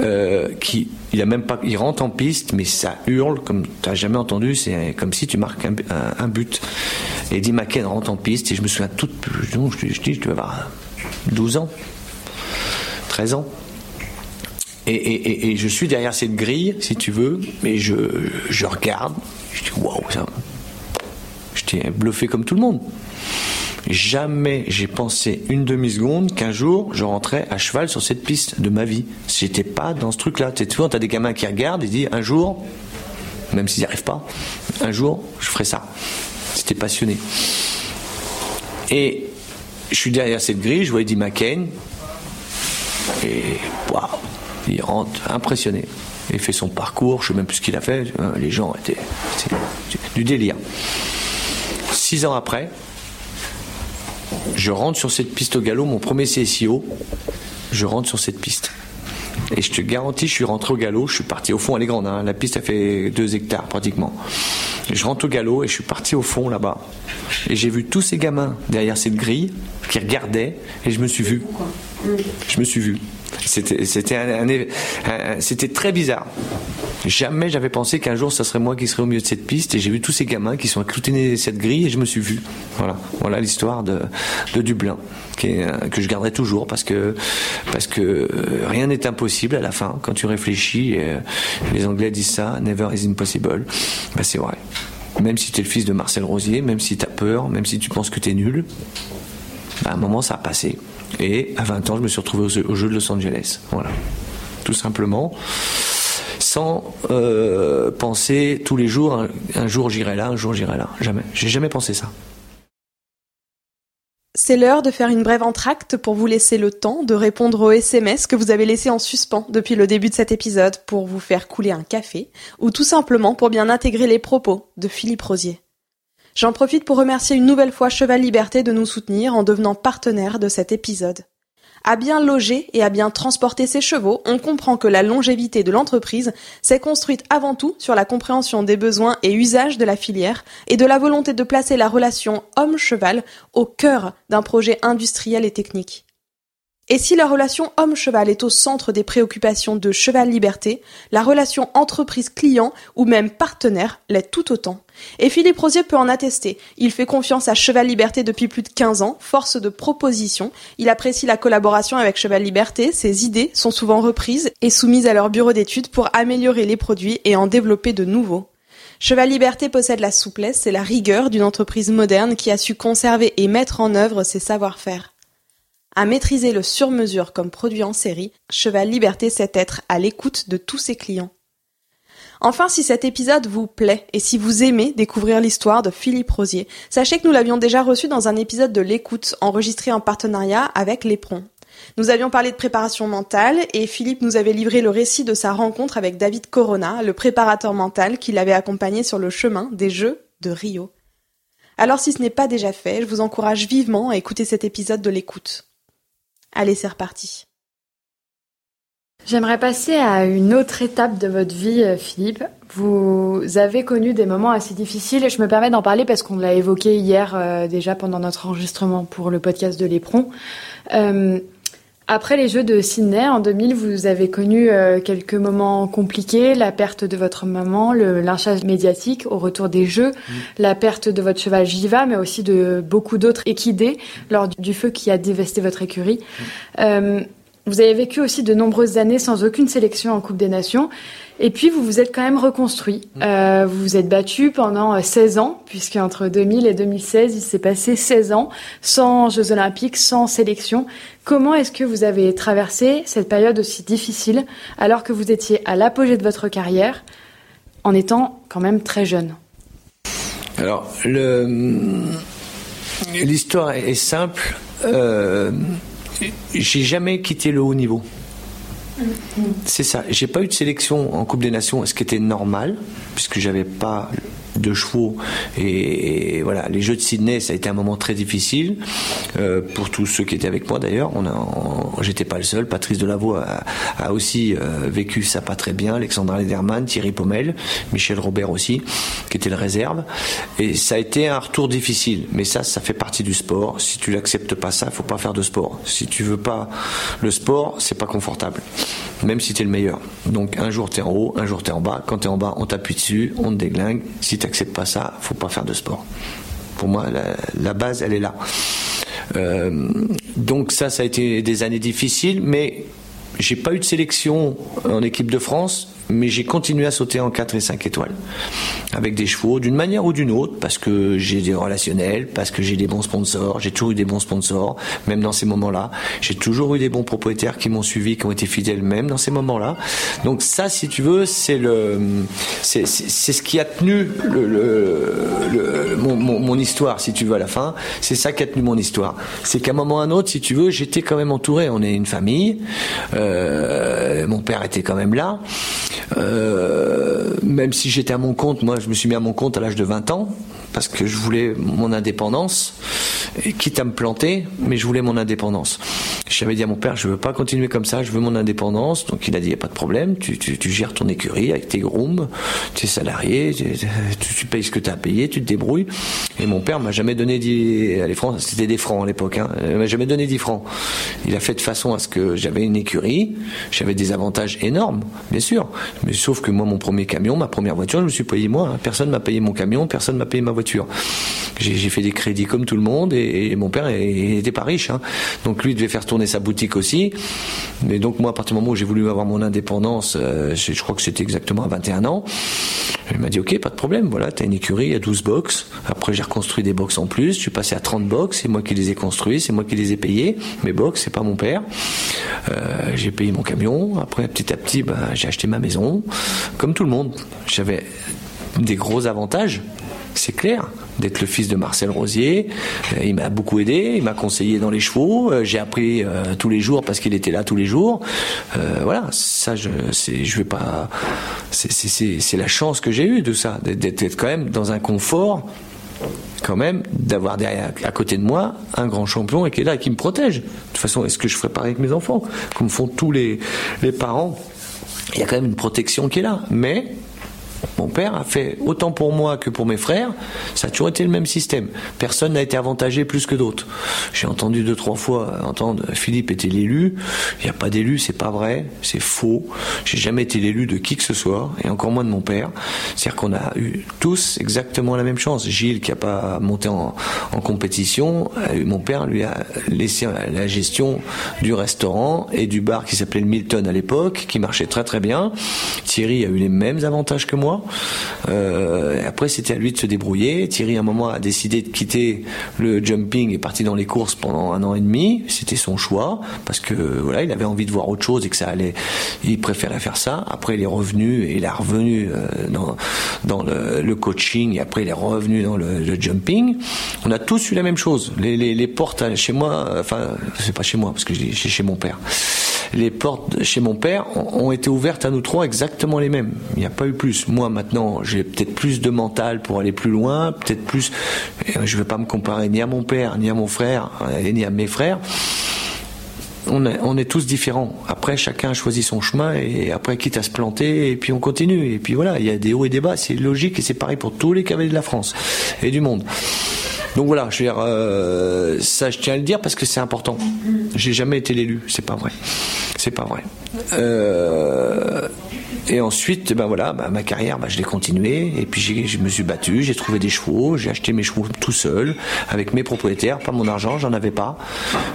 Euh, qui il a même pas il rentre en piste mais ça hurle comme tu jamais entendu c'est comme si tu marques un, un- un but et Eddie McKen rentre en piste et je me souviens tout je, je, je dis je devais avoir 12 ans 13 ans et, et- et- et je suis derrière cette grille si tu veux je, je regarde je dis waouh ça j'étais bluffé comme tout le monde Jamais j'ai pensé une demi-seconde qu'un jour je rentrais à cheval sur cette piste de ma vie. J'étais pas dans ce truc-là. Tu souvent, t'as des gamins qui regardent et disent un jour, même s'ils n'y arrivent pas, un jour, je ferai ça. C'était passionné. Et je suis derrière cette grille, je vois Eddie McCain, et waouh, il rentre impressionné. Il fait son parcours, je sais même plus ce qu'il a fait. Euh, Les gens étaient. Du délire. Six ans après, je rentre sur cette piste au galop, mon premier CSIO, je rentre sur cette piste. Et je te garantis, je suis rentré au galop, je suis parti au fond, elle est grande, hein, la piste a fait 2 hectares pratiquement. Je rentre au galop et je suis parti au fond là-bas. Et j'ai vu tous ces gamins derrière cette grille qui regardaient et je me suis vu. Je me suis vu. C'était très bizarre. Jamais j'avais pensé qu'un jour ça serait moi qui serais au milieu de cette piste et j'ai vu tous ces gamins qui sont accoutinés cette grille et je me suis vu. Voilà, voilà l'histoire de, de Dublin euh, que je garderai toujours parce que parce que euh, rien n'est impossible à la fin quand tu réfléchis. et, euh, les Anglais disent ça, never is impossible. Bah, c'est vrai. Même si tu es le fils de Marcel Rosier, même si tu as peur, même si tu penses que tu es nul, bah, à un moment ça a passé. Et à 20 ans, je me suis retrouvé au jeu de Los Angeles. Voilà. Tout simplement. Sans euh, penser tous les jours, un, un jour j'irai là, un jour j'irai là. Jamais. J'ai jamais pensé ça. C'est l'heure de faire une brève entracte pour vous laisser le temps de répondre aux SMS que vous avez laissés en suspens depuis le début de cet épisode pour vous faire couler un café ou tout simplement pour bien intégrer les propos de Philippe Rosier. J'en profite pour remercier une nouvelle fois Cheval Liberté de nous soutenir en devenant partenaire de cet épisode. À bien loger et à bien transporter ses chevaux, on comprend que la longévité de l'entreprise s'est construite avant tout sur la compréhension des besoins et usages de la filière et de la volonté de placer la relation homme-cheval au cœur d'un projet industriel et technique. Et si la relation homme-cheval est au centre des préoccupations de Cheval Liberté, la relation entreprise-client ou même partenaire l'est tout autant. Et Philippe Rosier peut en attester. Il fait confiance à Cheval Liberté depuis plus de 15 ans, force de proposition. Il apprécie la collaboration avec Cheval Liberté, ses idées sont souvent reprises et soumises à leur bureau d'études pour améliorer les produits et en développer de nouveaux. Cheval Liberté possède la souplesse et la rigueur d'une entreprise moderne qui a su conserver et mettre en œuvre ses savoir-faire. À maîtriser le sur-mesure comme produit en série, Cheval Liberté sait être à l'écoute de tous ses clients. Enfin, si cet épisode vous plaît et si vous aimez découvrir l'histoire de Philippe Rosier, sachez que nous l'avions déjà reçu dans un épisode de l'écoute enregistré en partenariat avec l'Éperon. Nous avions parlé de préparation mentale et Philippe nous avait livré le récit de sa rencontre avec David Corona, le préparateur mental qui l'avait accompagné sur le chemin des Jeux de Rio. Alors si ce n'est pas déjà fait, je vous encourage vivement à écouter cet épisode de l'écoute. Allez, c'est reparti. J'aimerais passer à une autre étape de votre vie, euh, Philippe. Vous avez connu des moments assez difficiles et je me permets d'en parler parce qu'on l'a évoqué hier euh, déjà pendant notre enregistrement pour le podcast de l'Éperon. Euh, après les Jeux de Sydney en 2000, vous avez connu quelques moments compliqués, la perte de votre maman, le lynchage médiatique au retour des Jeux, mmh. la perte de votre cheval Jiva, mais aussi de beaucoup d'autres équidés lors du feu qui a dévasté votre écurie. Mmh. Vous avez vécu aussi de nombreuses années sans aucune sélection en Coupe des Nations. Et puis, vous vous êtes quand même reconstruit. Mm. Euh, vous vous êtes battu pendant 16 euh, ans, puisque entre 2000 et 2016, il s'est passé 16 ans sans Jeux Olympiques, sans sélection. Comment est-ce que vous avez traversé cette période aussi difficile, alors que vous étiez à l'apogée de votre carrière, en étant quand même très jeune? Alors, l'histoire est simple. Euh, j'ai jamais quitté le haut niveau. C'est ça. J'ai pas eu de sélection en Coupe des Nations, ce qui était normal, puisque j'avais pas de chevaux. Et, voilà, les Jeux de Sydney, ça a été un moment très difficile euh, pour tous ceux qui étaient avec moi d'ailleurs. On a, j'étais pas le seul. Patrice Delavoye a, aussi euh, vécu ça pas très bien. Alexandra Lederman, Thierry Pommel, Michel Robert aussi, qui était le réserve. Et ça a été un retour difficile. Mais ça, ça fait partie du sport. Si tu n'acceptes pas ça, faut pas faire de sport. Si tu veux pas le sport, c'est pas confortable. Même si tu es le meilleur. Donc un jour tu es en haut, un jour tu es en bas. Quand tu es en bas, on t'appuie dessus, on te déglingue. T'acceptes pas ça, faut pas faire de sport. Pour moi, la, base, elle est là. Euh, donc ça, ça a été des années difficiles, mais j'ai pas eu de sélection en équipe de France mais j'ai continué à sauter en 4 et 5 étoiles avec des chevaux d'une manière ou d'une autre parce que j'ai des relationnels, parce que j'ai des bons sponsors, j'ai toujours eu des bons sponsors, même dans ces moments-là. J'ai toujours eu des bons propriétaires qui m'ont suivi, qui ont été fidèles même dans ces moments-là. Donc ça, si tu veux, c'est le, c'est, ce qui a tenu mon, histoire, si tu veux, à la fin. C'est ça qui a tenu mon histoire. C'est qu'à un moment ou à un autre, si tu veux, j'étais quand même entouré. On est une famille. Euh, mon père était quand même là. Euh, même si j'étais à mon compte, moi je me suis mis à mon compte à l'âge de 20 ans parce que je voulais mon indépendance, quitte à me planter, mais je voulais mon indépendance. J'avais dit à mon père, je veux pas continuer comme ça, je veux mon indépendance. Donc il a dit, il a pas de problème, tu, tu, gères ton écurie avec tes grooms, tu es salarié, tu, tu payes ce que tu as payé, tu te débrouilles. Et mon père m'a jamais donné 10, les francs, c'était des francs à l'époque, hein, il m'a jamais donné 10 francs. Il a fait de façon à ce que j'avais une écurie, j'avais des avantages énormes, bien sûr. Mais sauf que moi, mon premier camion, ma première voiture, je me suis payé moi. Hein. Personne m'a payé mon camion, personne m'a payé ma voiture. J'ai fait des crédits comme tout le monde et, mon père n'était pas riche. Hein. Donc lui devait faire tourner sa boutique aussi. Mais donc moi, à partir du moment où j'ai voulu avoir mon indépendance, euh, je crois que c'était exactement à 21 ans, Il m'a dit ok, pas de problème, voilà, t'as une écurie, a 12 box. Après j'ai reconstruit des box en plus, je suis passé à 30 box, c'est moi qui les ai construits, c'est moi qui les ai payés. Mes box, c'est pas mon père. Euh, j'ai payé mon camion, après petit à petit, bah, j'ai acheté ma maison, comme tout le monde. J'avais des gros avantages, c'est clair d'être le fils de Marcel Rosier. Euh, il m'a beaucoup aidé, il m'a conseillé dans les chevaux. Euh, j'ai appris euh, tous les jours parce qu'il était là tous les jours. voilà, ça, je, je vais pas. C'est, la chance que j'ai eue de ça, d'être quand même dans un confort quand même d'avoir derrière à côté de moi un grand champion et qui est là et qui me protège. De toute façon, est-ce que je ferais pareil avec mes enfants Comme font tous les, les parents? Il y a quand même une protection qui est là. Mais mon père a fait autant pour moi que pour mes frères. Ça a toujours été le même système. Personne n'a été avantagé plus que d'autres. J'ai entendu deux trois fois entendre Philippe était l'élu. Il n'y a pas d'élu, c'est pas vrai, c'est faux. J'ai jamais été l'élu de qui que ce soit, et encore moins de mon père. C'est-à-dire qu'on a eu tous exactement la même chance. Gilles qui a pas monté en, compétition, mon père lui a laissé la gestion du restaurant et du bar qui s'appelait le Milton à l'époque, qui marchait très très bien. Thierry a eu les mêmes avantages que moi euh, après, c'était à lui de se débrouiller. Thierry, à un moment, a décidé de quitter le jumping et parti dans les courses pendant un an et demi. C'était son choix parce que voilà, il avait envie de voir autre chose et que ça allait. Il préférait faire ça. Après, il est revenu et il est revenu euh, dans dans le, coaching et après il est revenu dans le, jumping. On a tous eu la même chose. Les, les, portes chez moi, enfin, c'est pas chez moi parce que j'ai chez mon père les portes chez mon père ont été ouvertes à nous trois exactement les mêmes. Il n'y a pas eu plus. Moi maintenant, j'ai peut-être plus de mental pour aller plus loin, peut-être plus. Je ne vais pas me comparer ni à mon père, ni à mon frère, euh, ni à mes frères. On est, tous différents. Après, chacun choisit son chemin et après, quitte à se planter, et puis on continue. Et puis voilà, il y a des hauts et des bas, c'est logique et c'est pareil pour tous les cavaliers de la France et du monde. Donc voilà, je veux dire, euh, ça je tiens à le dire parce que c'est important. J'ai jamais été l'élu, c'est pas vrai. C'est pas vrai. Euh, et ensuite, ben voilà, ben ma carrière, ben je l'ai continuée. Et puis je me suis battu, j'ai trouvé des chevaux, j'ai acheté mes chevaux tout seul, avec mes propriétaires, pas mon argent, j'en avais pas.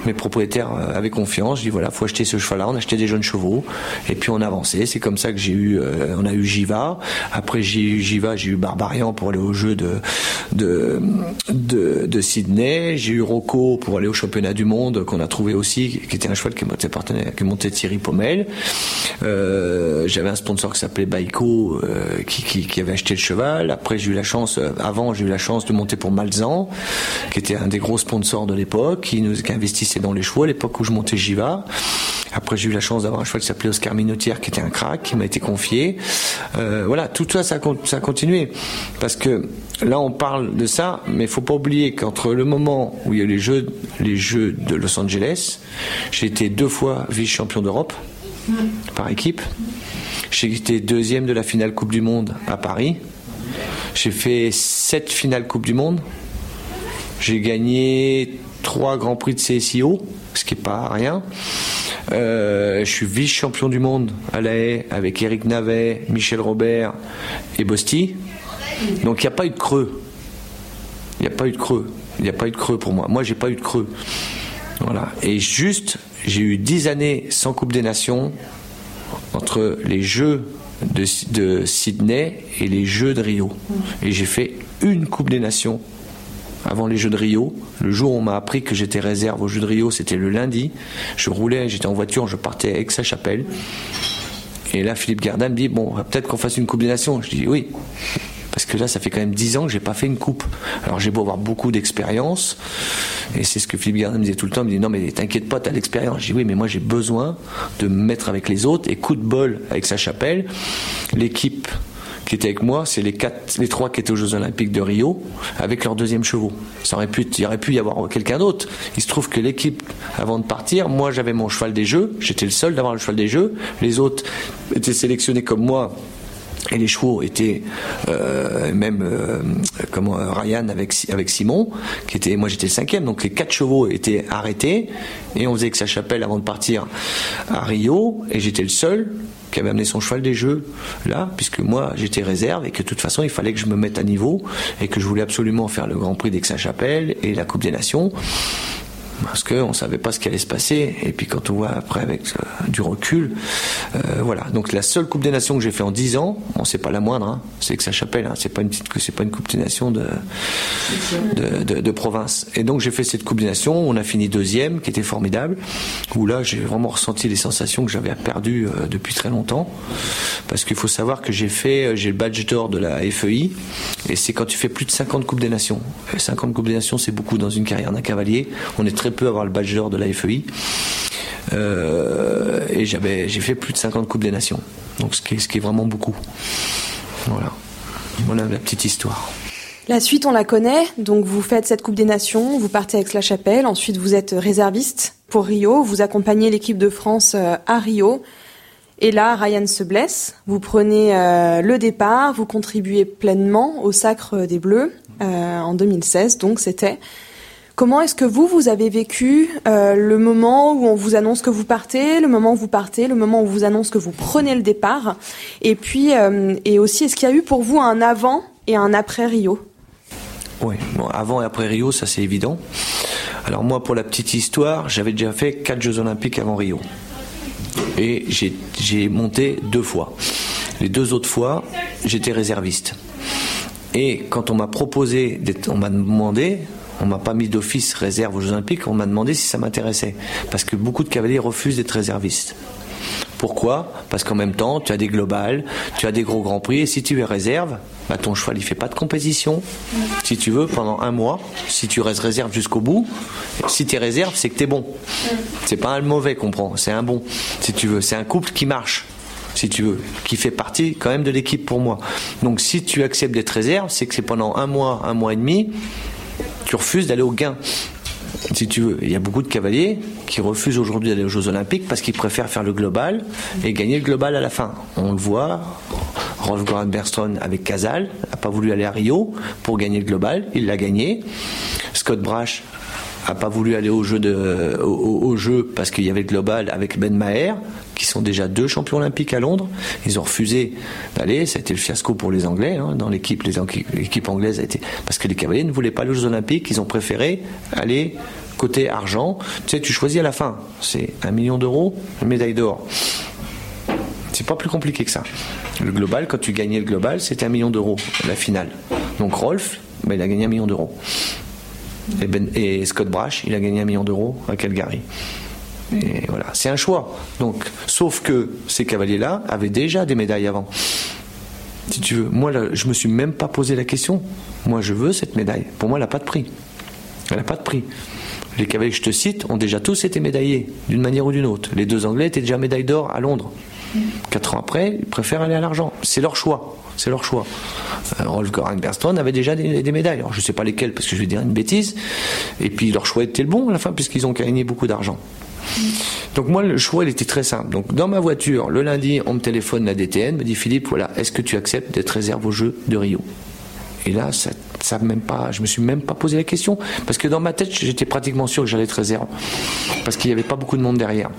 Mes propriétaires euh, avaient confiance. Je dis voilà, faut acheter ce cheval-là. On achetait des jeunes chevaux, et puis on avançait. C'est comme ça que j'ai eu, euh, on a eu Jiva. Après j'ai eu Jiva, j'ai eu Barbarian pour aller au jeu de de de, Sydney. J'ai eu Rocco pour aller au championnat du monde qu'on a trouvé aussi, qui était un cheval qui montait, montait Thierry Pommel. Euh, J'avais qui s'appelait Baiko, euh, qui, avait acheté le cheval. Après, j'ai eu la chance, euh, avant, j'ai eu la chance de monter pour Malzan, qui était un des gros sponsors de l'époque, qui nous investissait dans les chevaux à l'époque où je montais Jiva. Après, j'ai eu la chance d'avoir un cheval qui s'appelait Oscar Minotière, qui était un crack, qui m'a été confié. Euh, voilà, tout ça, ça, ça a continué. Parce que là, on parle de ça, mais il faut pas oublier qu'entre le moment où il y a eu les Jeux, les Jeux de Los Angeles, j'ai été deux fois vice-champion d'Europe par équipe. J'ai été deuxième de la finale Coupe du Monde à Paris. J'ai fait sept finales Coupe du Monde. J'ai gagné trois grands prix de CSIO, ce qui n'est pas rien. Euh, je suis vice-champion du monde à La Haye avec Eric Navet, Michel Robert et Bosti. Donc il n'y a pas eu de creux. Il n'y a pas eu de creux. Il n'y a pas eu de creux pour moi. Moi, j'ai pas eu de creux. Voilà. Et juste, j'ai eu dix années sans Coupe des Nations entre les Jeux de, Sydney et les Jeux de Rio. Et j'ai fait une Coupe des Nations avant les Jeux de Rio. Le jour où on m'a appris que j'étais réserve aux Jeux de Rio, c'était le lundi. Je roulais, j'étais en voiture, je partais avec sa chapelle. Et là, Philippe Gardin me dit Bon, peut-être qu'on fasse une Coupe des Nations. Je dis Oui. Parce que là, ça fait quand même dix ans que j'ai pas fait une coupe. Alors j'ai beau avoir beaucoup d'expérience, et c'est ce que Philippe Gardin me disait tout le temps. Il me dit non mais t'inquiète pas, t'as l'expérience. Je dis oui, mais moi j'ai besoin de me mettre avec les autres. Et coup de bol avec sa chapelle, l'équipe qui était avec moi, c'est les trois qui étaient aux Jeux Olympiques de Rio, avec leurs deuxième chevaux. Ça il aurait pu y avoir quelqu'un d'autre. Il se trouve que l'équipe, avant de partir, moi j'avais mon cheval des Jeux, j'étais le seul d'avoir le cheval des Jeux. Les autres étaient sélectionnés comme moi et les chevaux étaient euh, même euh, comment Ryan avec Simon qui était moi j'étais le cinquième. Donc les quatre chevaux étaient arrêtés. Et on faisait que sa chapelle avant de partir à Rio. Et j'étais le seul qui avait amené son cheval des jeux là puisque moi j'étais réserve et que de toute façon il fallait que je me mette à niveau et que je voulais absolument faire le Grand Prix d'Aix-la-Chapelle et la Coupe des Nations parce qu'on ne savait pas ce qui allait se passer. Et puis quand on voit après avec euh, du recul, euh, voilà. Donc la seule Coupe des Nations que j'ai fait en 10 ans, bon, c'est pas la moindre, hein, c'est que ça chapelle, hein, c'est pas une petite, c'est pas une Coupe des Nations de, province. Et donc j'ai fait cette Coupe des Nations, on a fini deuxième, qui était formidable, où là j'ai vraiment ressenti les sensations que j'avais perdues euh, depuis très longtemps, parce qu'il faut savoir que j'ai fait, j'ai le badge d'or de la FEI, et c'est quand tu fais plus de 50 Coupes des Nations. 50 Coupes des Nations, c'est beaucoup dans une carrière d'un cavalier. On est très peu à avoir le badge de la FEI. Euh, et j'avais, j'ai fait plus de 50 Coupes des Nations. Donc ce qui est, ce qui est vraiment beaucoup. Voilà. Voilà la petite histoire. La suite, on la connaît. Donc, vous faites cette Coupe des Nations, vous partez avec la chapelle. Ensuite, vous êtes réserviste pour Rio. Vous accompagnez l'équipe de France euh, à Rio. Et là, Ryan se blesse. Vous prenez euh, le départ. Vous contribuez pleinement au Sacre des Bleus en 2016. Donc, c'était. Comment est-ce que vous, vous avez vécu euh, le moment où on vous annonce que vous partez, le moment où vous partez, le moment où on vous annonce que vous prenez le départ? Et puis, euh, et aussi, est-ce qu'il y a eu pour vous un avant et un après Rio? Oui, avant et après Rio, ça c'est évident. Alors moi, pour la petite histoire, j'avais déjà fait quatre Jeux Olympiques avant Rio. Et j'ai monté deux fois. Les deux autres fois, j'étais réserviste. Et quand on m'a proposé, on m'a demandé, on m'a pas mis d'office réserve aux Jeux Olympiques, on m'a demandé si ça m'intéressait. Parce que beaucoup de cavaliers refusent d'être réservistes. Pourquoi? Parce qu'en même temps, tu as des globales, tu as des gros grands prix, et si tu es réserve, bah ton cheval il fait pas de compétition. Si tu veux, pendant un mois, si tu restes réserve jusqu'au bout, si tu es réserve, c'est que tu es bon. C'est pas un mauvais qu'on prend, c'est un bon, si tu veux. C'est un couple qui marche si tu veux, qui fait partie quand même de l'équipe pour moi. Donc si tu acceptes d'être réserve, c'est que c'est pendant un mois, un mois et demi, tu refuses d'aller au gain. Si tu veux, il y a beaucoup de cavaliers qui refusent aujourd'hui d'aller aux Jeux Olympiques parce qu'ils préfèrent faire le global et gagner le global à la fin. On le voit, Rolf Goran Berstron avec Casal n'a pas voulu aller à Rio pour gagner le global, il l'a gagné. Scott Brash a pas voulu aller au jeu, parce qu'il y avait le global avec Ben Maher, qui sont déjà deux champions olympiques à Londres. Ils ont refusé d'aller. Ça a été le fiasco pour les Anglais hein, dans l'équipe. L'équipe anglaise a été parce que les cavaliers ne voulaient pas les Jeux olympiques. Ils ont préféré aller côté argent. Tu sais, tu choisis à la fin. C'est un million d'euros, une médaille d'or. C'est pas plus compliqué que ça. Le global, quand tu gagnais le global, c'était un million d'euros, la finale. Donc Rolf, ben, il a gagné un million d'euros. Et, ben, et, Scott Brash, il a gagné un million d'euros à Calgary. Et voilà, c'est un choix. Donc, sauf que ces cavaliers-là avaient déjà des médailles avant. Si tu veux, moi, là, je me suis même pas posé la question. Moi, je veux cette médaille. Pour moi, elle n'a pas de prix. Elle n'a pas de prix. Les cavaliers que je te cite ont déjà tous été médaillés, d'une manière ou d'une autre. Les deux Anglais étaient déjà médailles d'or à Londres. Quatre ans après, ils préfèrent aller à l'argent. C'est leur choix. C'est leur choix. Rolf Goran Berstron avait déjà des, médailles. Alors, je ne sais pas lesquelles parce que je vais dire une bêtise. Et puis leur choix était le bon à la fin puisqu'ils ont gagné beaucoup d'argent. Donc moi, le choix, il était très simple. Donc dans ma voiture, le lundi, on me téléphone la DTN, me dit Philippe, voilà, est-ce que tu acceptes d'être réserve au jeu de Rio? Et là, ça, ça même pas, je me suis même pas posé la question parce que dans ma tête, j'étais pratiquement sûr que j'allais être réserve parce qu'il n'y avait pas beaucoup de monde derrière.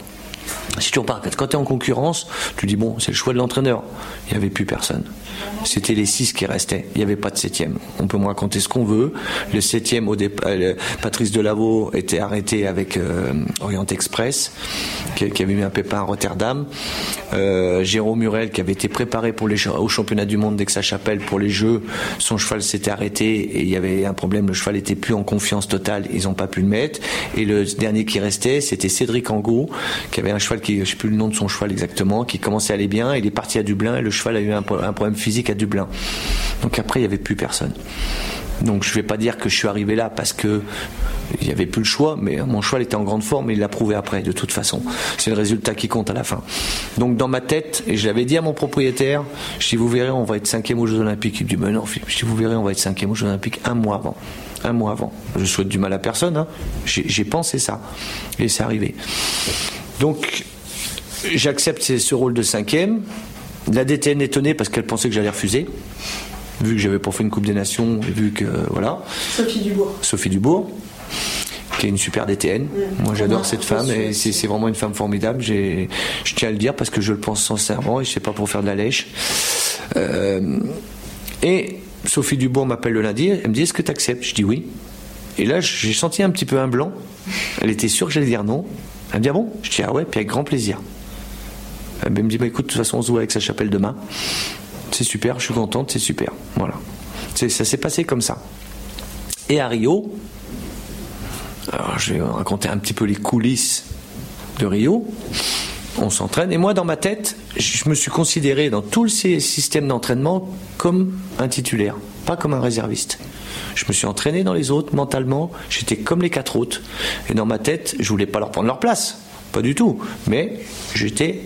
Si tu repars, quand tu es en concurrence, tu dis bon, c'est le choix de l'entraîneur. Il n'y avait plus personne. C'était les six qui restaient. Il n'y avait pas de septième. On peut me raconter ce qu'on veut. Le septième, au départ, euh, Patrice Delaveau était arrêté avec euh, Orient Express, qui, avait mis un pépin à Rotterdam. Euh, Jérôme Murel, qui avait été préparé pour les, au championnat du monde d'Aix-la-Chapelle pour les Jeux, son cheval s'était arrêté et il y avait un problème. Le cheval était plus en confiance totale. Ils n'ont pas pu le mettre. Et le dernier qui restait, c'était Cédric Angot, qui avait un cheval qui, je sais plus le nom de son cheval exactement, qui commençait à aller bien. Il est parti à Dublin et le cheval a eu un, un problème physique à Dublin. Donc après, il n'y avait plus personne. Donc je ne vais pas dire que je suis arrivé là parce que il n'y avait plus le choix, mais mon choix était en grande forme et il l'a prouvé après, de toute façon. C'est le résultat qui compte à la fin. Donc dans ma tête, et je l'avais dit à mon propriétaire, je dis vous verrez, on va être cinquième aux Jeux Olympiques. Il me dit mais non, je dis vous verrez, on va être cinquième aux Jeux Olympiques un mois avant. Un mois avant. Je souhaite du mal à personne, hein. j'ai pensé ça. Et c'est arrivé. Donc j'accepte ce rôle de cinquième. La DTN est étonnée parce qu'elle pensait que j'allais refuser, vu que j'avais pas fait une Coupe des Nations, et vu que voilà. Sophie Dubourg. Sophie Dubourg, qui est une super DTN. Mmh. Moi, j'adore cette femme et c'est vraiment une femme formidable. Je tiens à le dire parce que je le pense sincèrement et je sais pas pour faire de la lèche. Euh, et Sophie Dubourg m'appelle le lundi, elle me dit Est-ce que tu acceptes Je dis oui. Et là, j'ai senti un petit peu un blanc. Elle était sûre que j'allais dire non. Elle me dit ah bon? Je dis ah ouais, puis avec grand plaisir. Elle me dit bah écoute, de toute façon on se voit avec sa chapelle demain. C'est super, je suis contente, c'est super. Voilà. Ça s'est passé comme ça. Et à Rio, je vais raconter un petit peu les coulisses de Rio. On s'entraîne et moi dans ma tête, je me suis considéré dans tout le système d'entraînement comme un titulaire, pas comme un réserviste. Je me suis entraîné dans les autres mentalement, j'étais comme les quatre autres. Et dans ma tête, je voulais pas leur prendre leur place, pas du tout. Mais j'étais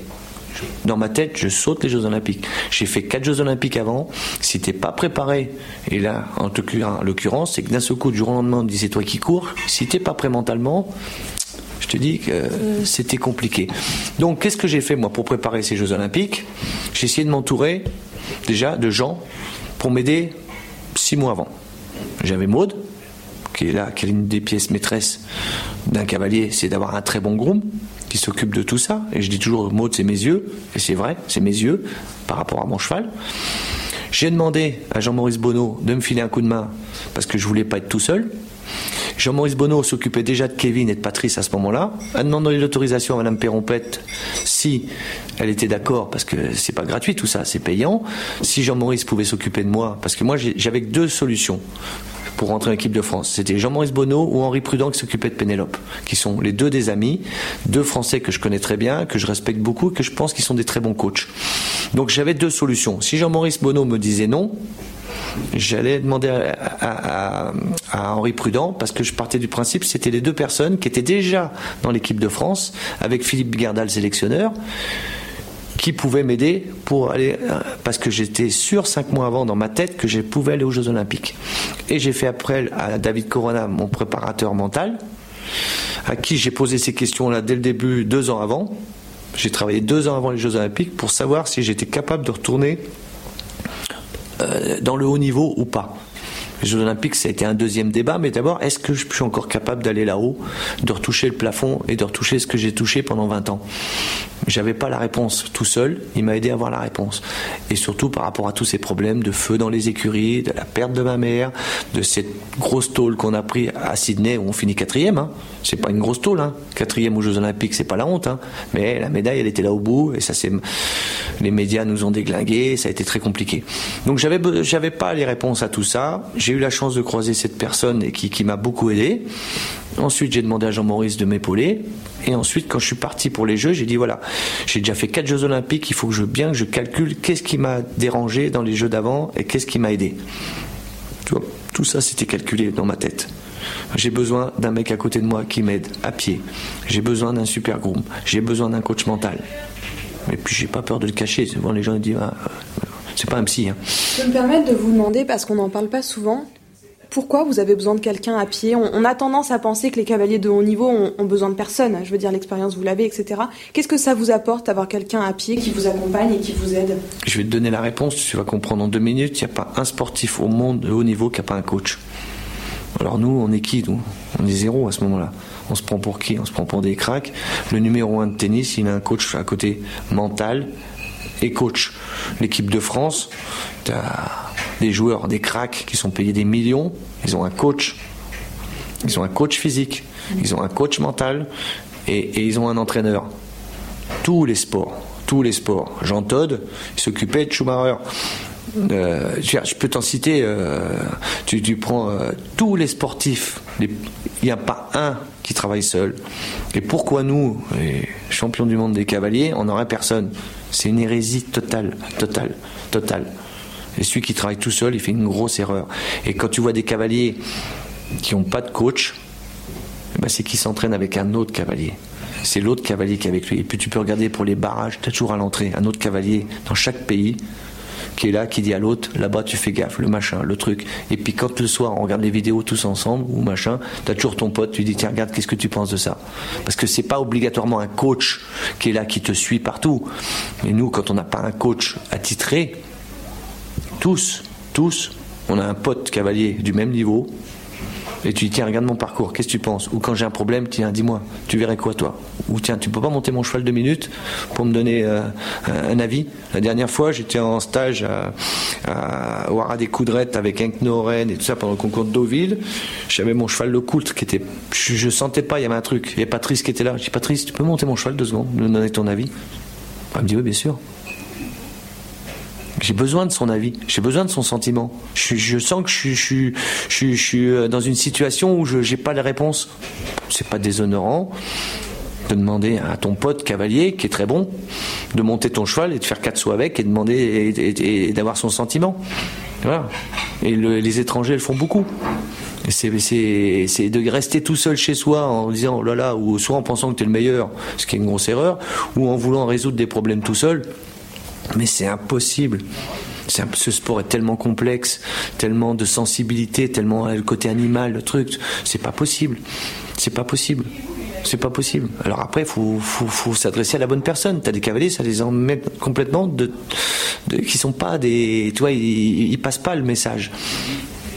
dans ma tête, je saute les Jeux Olympiques. J'ai fait quatre Jeux Olympiques avant. Si t'es pas préparé, et là, en l'occurrence, c'est que d'un seul coup, du jour au lendemain, on dit c'est toi qui cours. Si t'es pas prêt mentalement, je te dis que c'était compliqué. Donc, qu'est-ce que j'ai fait moi pour préparer ces Jeux Olympiques? J'ai essayé de m'entourer déjà de gens pour m'aider six mois avant. J'avais Maude, qui est là, qui est une des pièces maîtresses d'un cavalier, c'est d'avoir un très bon groom qui s'occupe de tout ça. Et je dis toujours, Maud, c'est mes yeux. Et c'est vrai, c'est mes yeux par rapport à mon cheval. J'ai demandé à Jean-Maurice Bonneau de me filer un coup de main parce que je voulais pas être tout seul. Jean-Maurice Bonneau s'occupait déjà de Kevin et de Patrice à ce moment-là, a demandé l'autorisation à Madame Perrompette si elle était d'accord, parce que c'est pas gratuit tout ça, c'est payant. Si Jean-Maurice pouvait s'occuper de moi, parce que moi j'avais deux solutions pour rentrer en équipe de France. C'était Jean-Maurice Bonneau ou Henri Prudent qui s'occupait de Pénélope, qui sont les deux des amis, deux Français que je connais très bien, que je respecte beaucoup, que je pense qu'ils sont des très bons coachs. Donc j'avais deux solutions. Si Jean-Maurice Bonneau me disait non, j'allais demander à, Henri Prudent parce que je partais du principe c'était les deux personnes qui étaient déjà dans l'équipe de France avec Philippe Gardal sélectionneur qui pouvait m'aider pour aller, euh, parce que j'étais sûr cinq mois avant dans ma tête que je pouvais aller aux Jeux Olympiques. Et j'ai fait appel à David Corona, mon préparateur mental, à qui j'ai posé ces questions-là dès le début, deux ans avant. J'ai travaillé deux ans avant les Jeux Olympiques pour savoir si j'étais capable de retourner euh, dans le haut niveau ou pas. Les Jeux Olympiques, ça a été un deuxième débat, mais d'abord, est-ce que je suis encore capable d'aller là-haut, de retoucher le plafond et de retoucher ce que j'ai touché pendant 20 ans? J'avais pas la réponse tout seul, il m'a aidé à avoir la réponse. Et surtout par rapport à tous ces problèmes de feu dans les écuries, de la perte de ma mère, de cette grosse tôle qu'on a pris à Sydney où on finit quatrième. Hein. C'est pas une grosse tôle, hein. quatrième aux Jeux Olympiques, c'est pas la honte. Hein. Mais la médaille, elle était là au bout et ça c'est les médias nous ont déglingué, ça a été très compliqué. Donc j'avais j'avais pas les réponses à tout ça. J'ai eu la chance de croiser cette personne qui, qui m'a beaucoup aidé. Ensuite, j'ai demandé à Jean-Maurice de m'épauler. Et ensuite, quand je suis parti pour les Jeux, j'ai dit voilà, j'ai déjà fait quatre Jeux Olympiques, il faut que je bien que je calcule qu'est-ce qui m'a dérangé dans les Jeux d'avant et qu'est-ce qui m'a aidé. tout ça, c'était calculé dans ma tête. J'ai besoin d'un mec à côté de moi qui m'aide à pied. J'ai besoin d'un super groom. J'ai besoin d'un coach mental. Et puis j'ai pas peur de le cacher. Souvent les gens disent ah, c'est pas un psy. Hein. Je peux me permettre de vous demander, parce qu'on n'en parle pas souvent, pourquoi vous avez besoin de quelqu'un à pied? On, a tendance à penser que les cavaliers de haut niveau ont, besoin de personne. Je veux dire, l'expérience, vous l'avez, etc. Qu'est-ce que ça vous apporte d'avoir quelqu'un à pied qui vous accompagne et qui vous aide? Je vais te donner la réponse, tu vas comprendre en deux minutes. Il n'y a pas un sportif au monde de haut niveau qui n'a pas un coach. Alors nous, on est qui On est zéro à ce moment-là. On se prend pour qui? On se prend pour des cracks. Le numéro un de tennis, il a un coach à côté mental et coach. L'équipe de France, tu des joueurs, des cracks qui sont payés des millions. Ils ont un coach. Ils ont un coach physique. Ils ont un coach mental. Et, ils ont un entraîneur. Tous les sports. Tous les sports. Jean Todd, il s'occupait de Schumacher. Euh, je peux t'en citer, euh, tu, prends euh, tous les sportifs, il n'y a pas un qui travaille seul. Et pourquoi nous, champions du monde des cavaliers, on n'aurait personne? C'est une hérésie totale, totale, totale. Et celui qui travaille tout seul, il fait une grosse erreur. Et quand tu vois des cavaliers qui n'ont pas de coach, eh ben c'est qu'ils s'entraînent avec un autre cavalier. C'est l'autre cavalier qui est avec lui. Et puis tu peux regarder pour les barrages, tu as toujours à l'entrée un autre cavalier dans chaque pays qui est là, qui dit à l'autre, là-bas tu fais gaffe, le machin, le truc. Et puis quand le soir on regarde les vidéos tous ensemble ou machin, t'as toujours ton pote, tu dis tiens regarde qu'est-ce que tu penses de ça? Parce que c'est pas obligatoirement un coach qui est là, qui te suit partout. Mais nous, quand on n'a pas un coach attitré, tous, tous, on a un pote cavalier du même niveau, Et tu dis, tiens, regarde mon parcours, qu'est-ce que tu penses? Ou quand j'ai un problème, tiens, dis-moi, tu verrais quoi toi? Ou tiens, tu peux pas monter mon cheval deux minutes pour me donner euh, un avis? La dernière fois, j'étais en stage à, à, des Coudrettes avec Henk Noren et tout ça pendant le concours de Deauville. J'avais mon cheval le Coult qui était. Je, je, sentais pas, il y avait un truc. Avait Patrice qui était là. Je dis, Patrice, tu peux monter mon cheval deux secondes, me donner ton avis? Elle me dit, oui, bien sûr. J'ai besoin de son avis, j'ai besoin de son sentiment. Je, sens que je, suis euh, dans une situation où je n'ai pas les réponses. C'est pas déshonorant de demander à ton pote cavalier, qui est très bon, de monter ton cheval et de faire quatre sauts avec et demander d'avoir son sentiment. Voilà. Et le, les étrangers le font beaucoup. C'est de rester tout seul chez soi en disant oh là là, ou soit en pensant que tu es le meilleur, ce qui est une grosse erreur, ou en voulant résoudre des problèmes tout seul. Mais c'est impossible. Ce sport est tellement complexe, tellement de sensibilité, tellement le côté animal, le truc. C'est pas possible. C'est pas possible. C'est pas possible. Alors après, il faut, s'adresser à la bonne personne. T'as des cavaliers, ça les emmène complètement de, qui sont pas des, tu vois, ils, ils passent pas le message.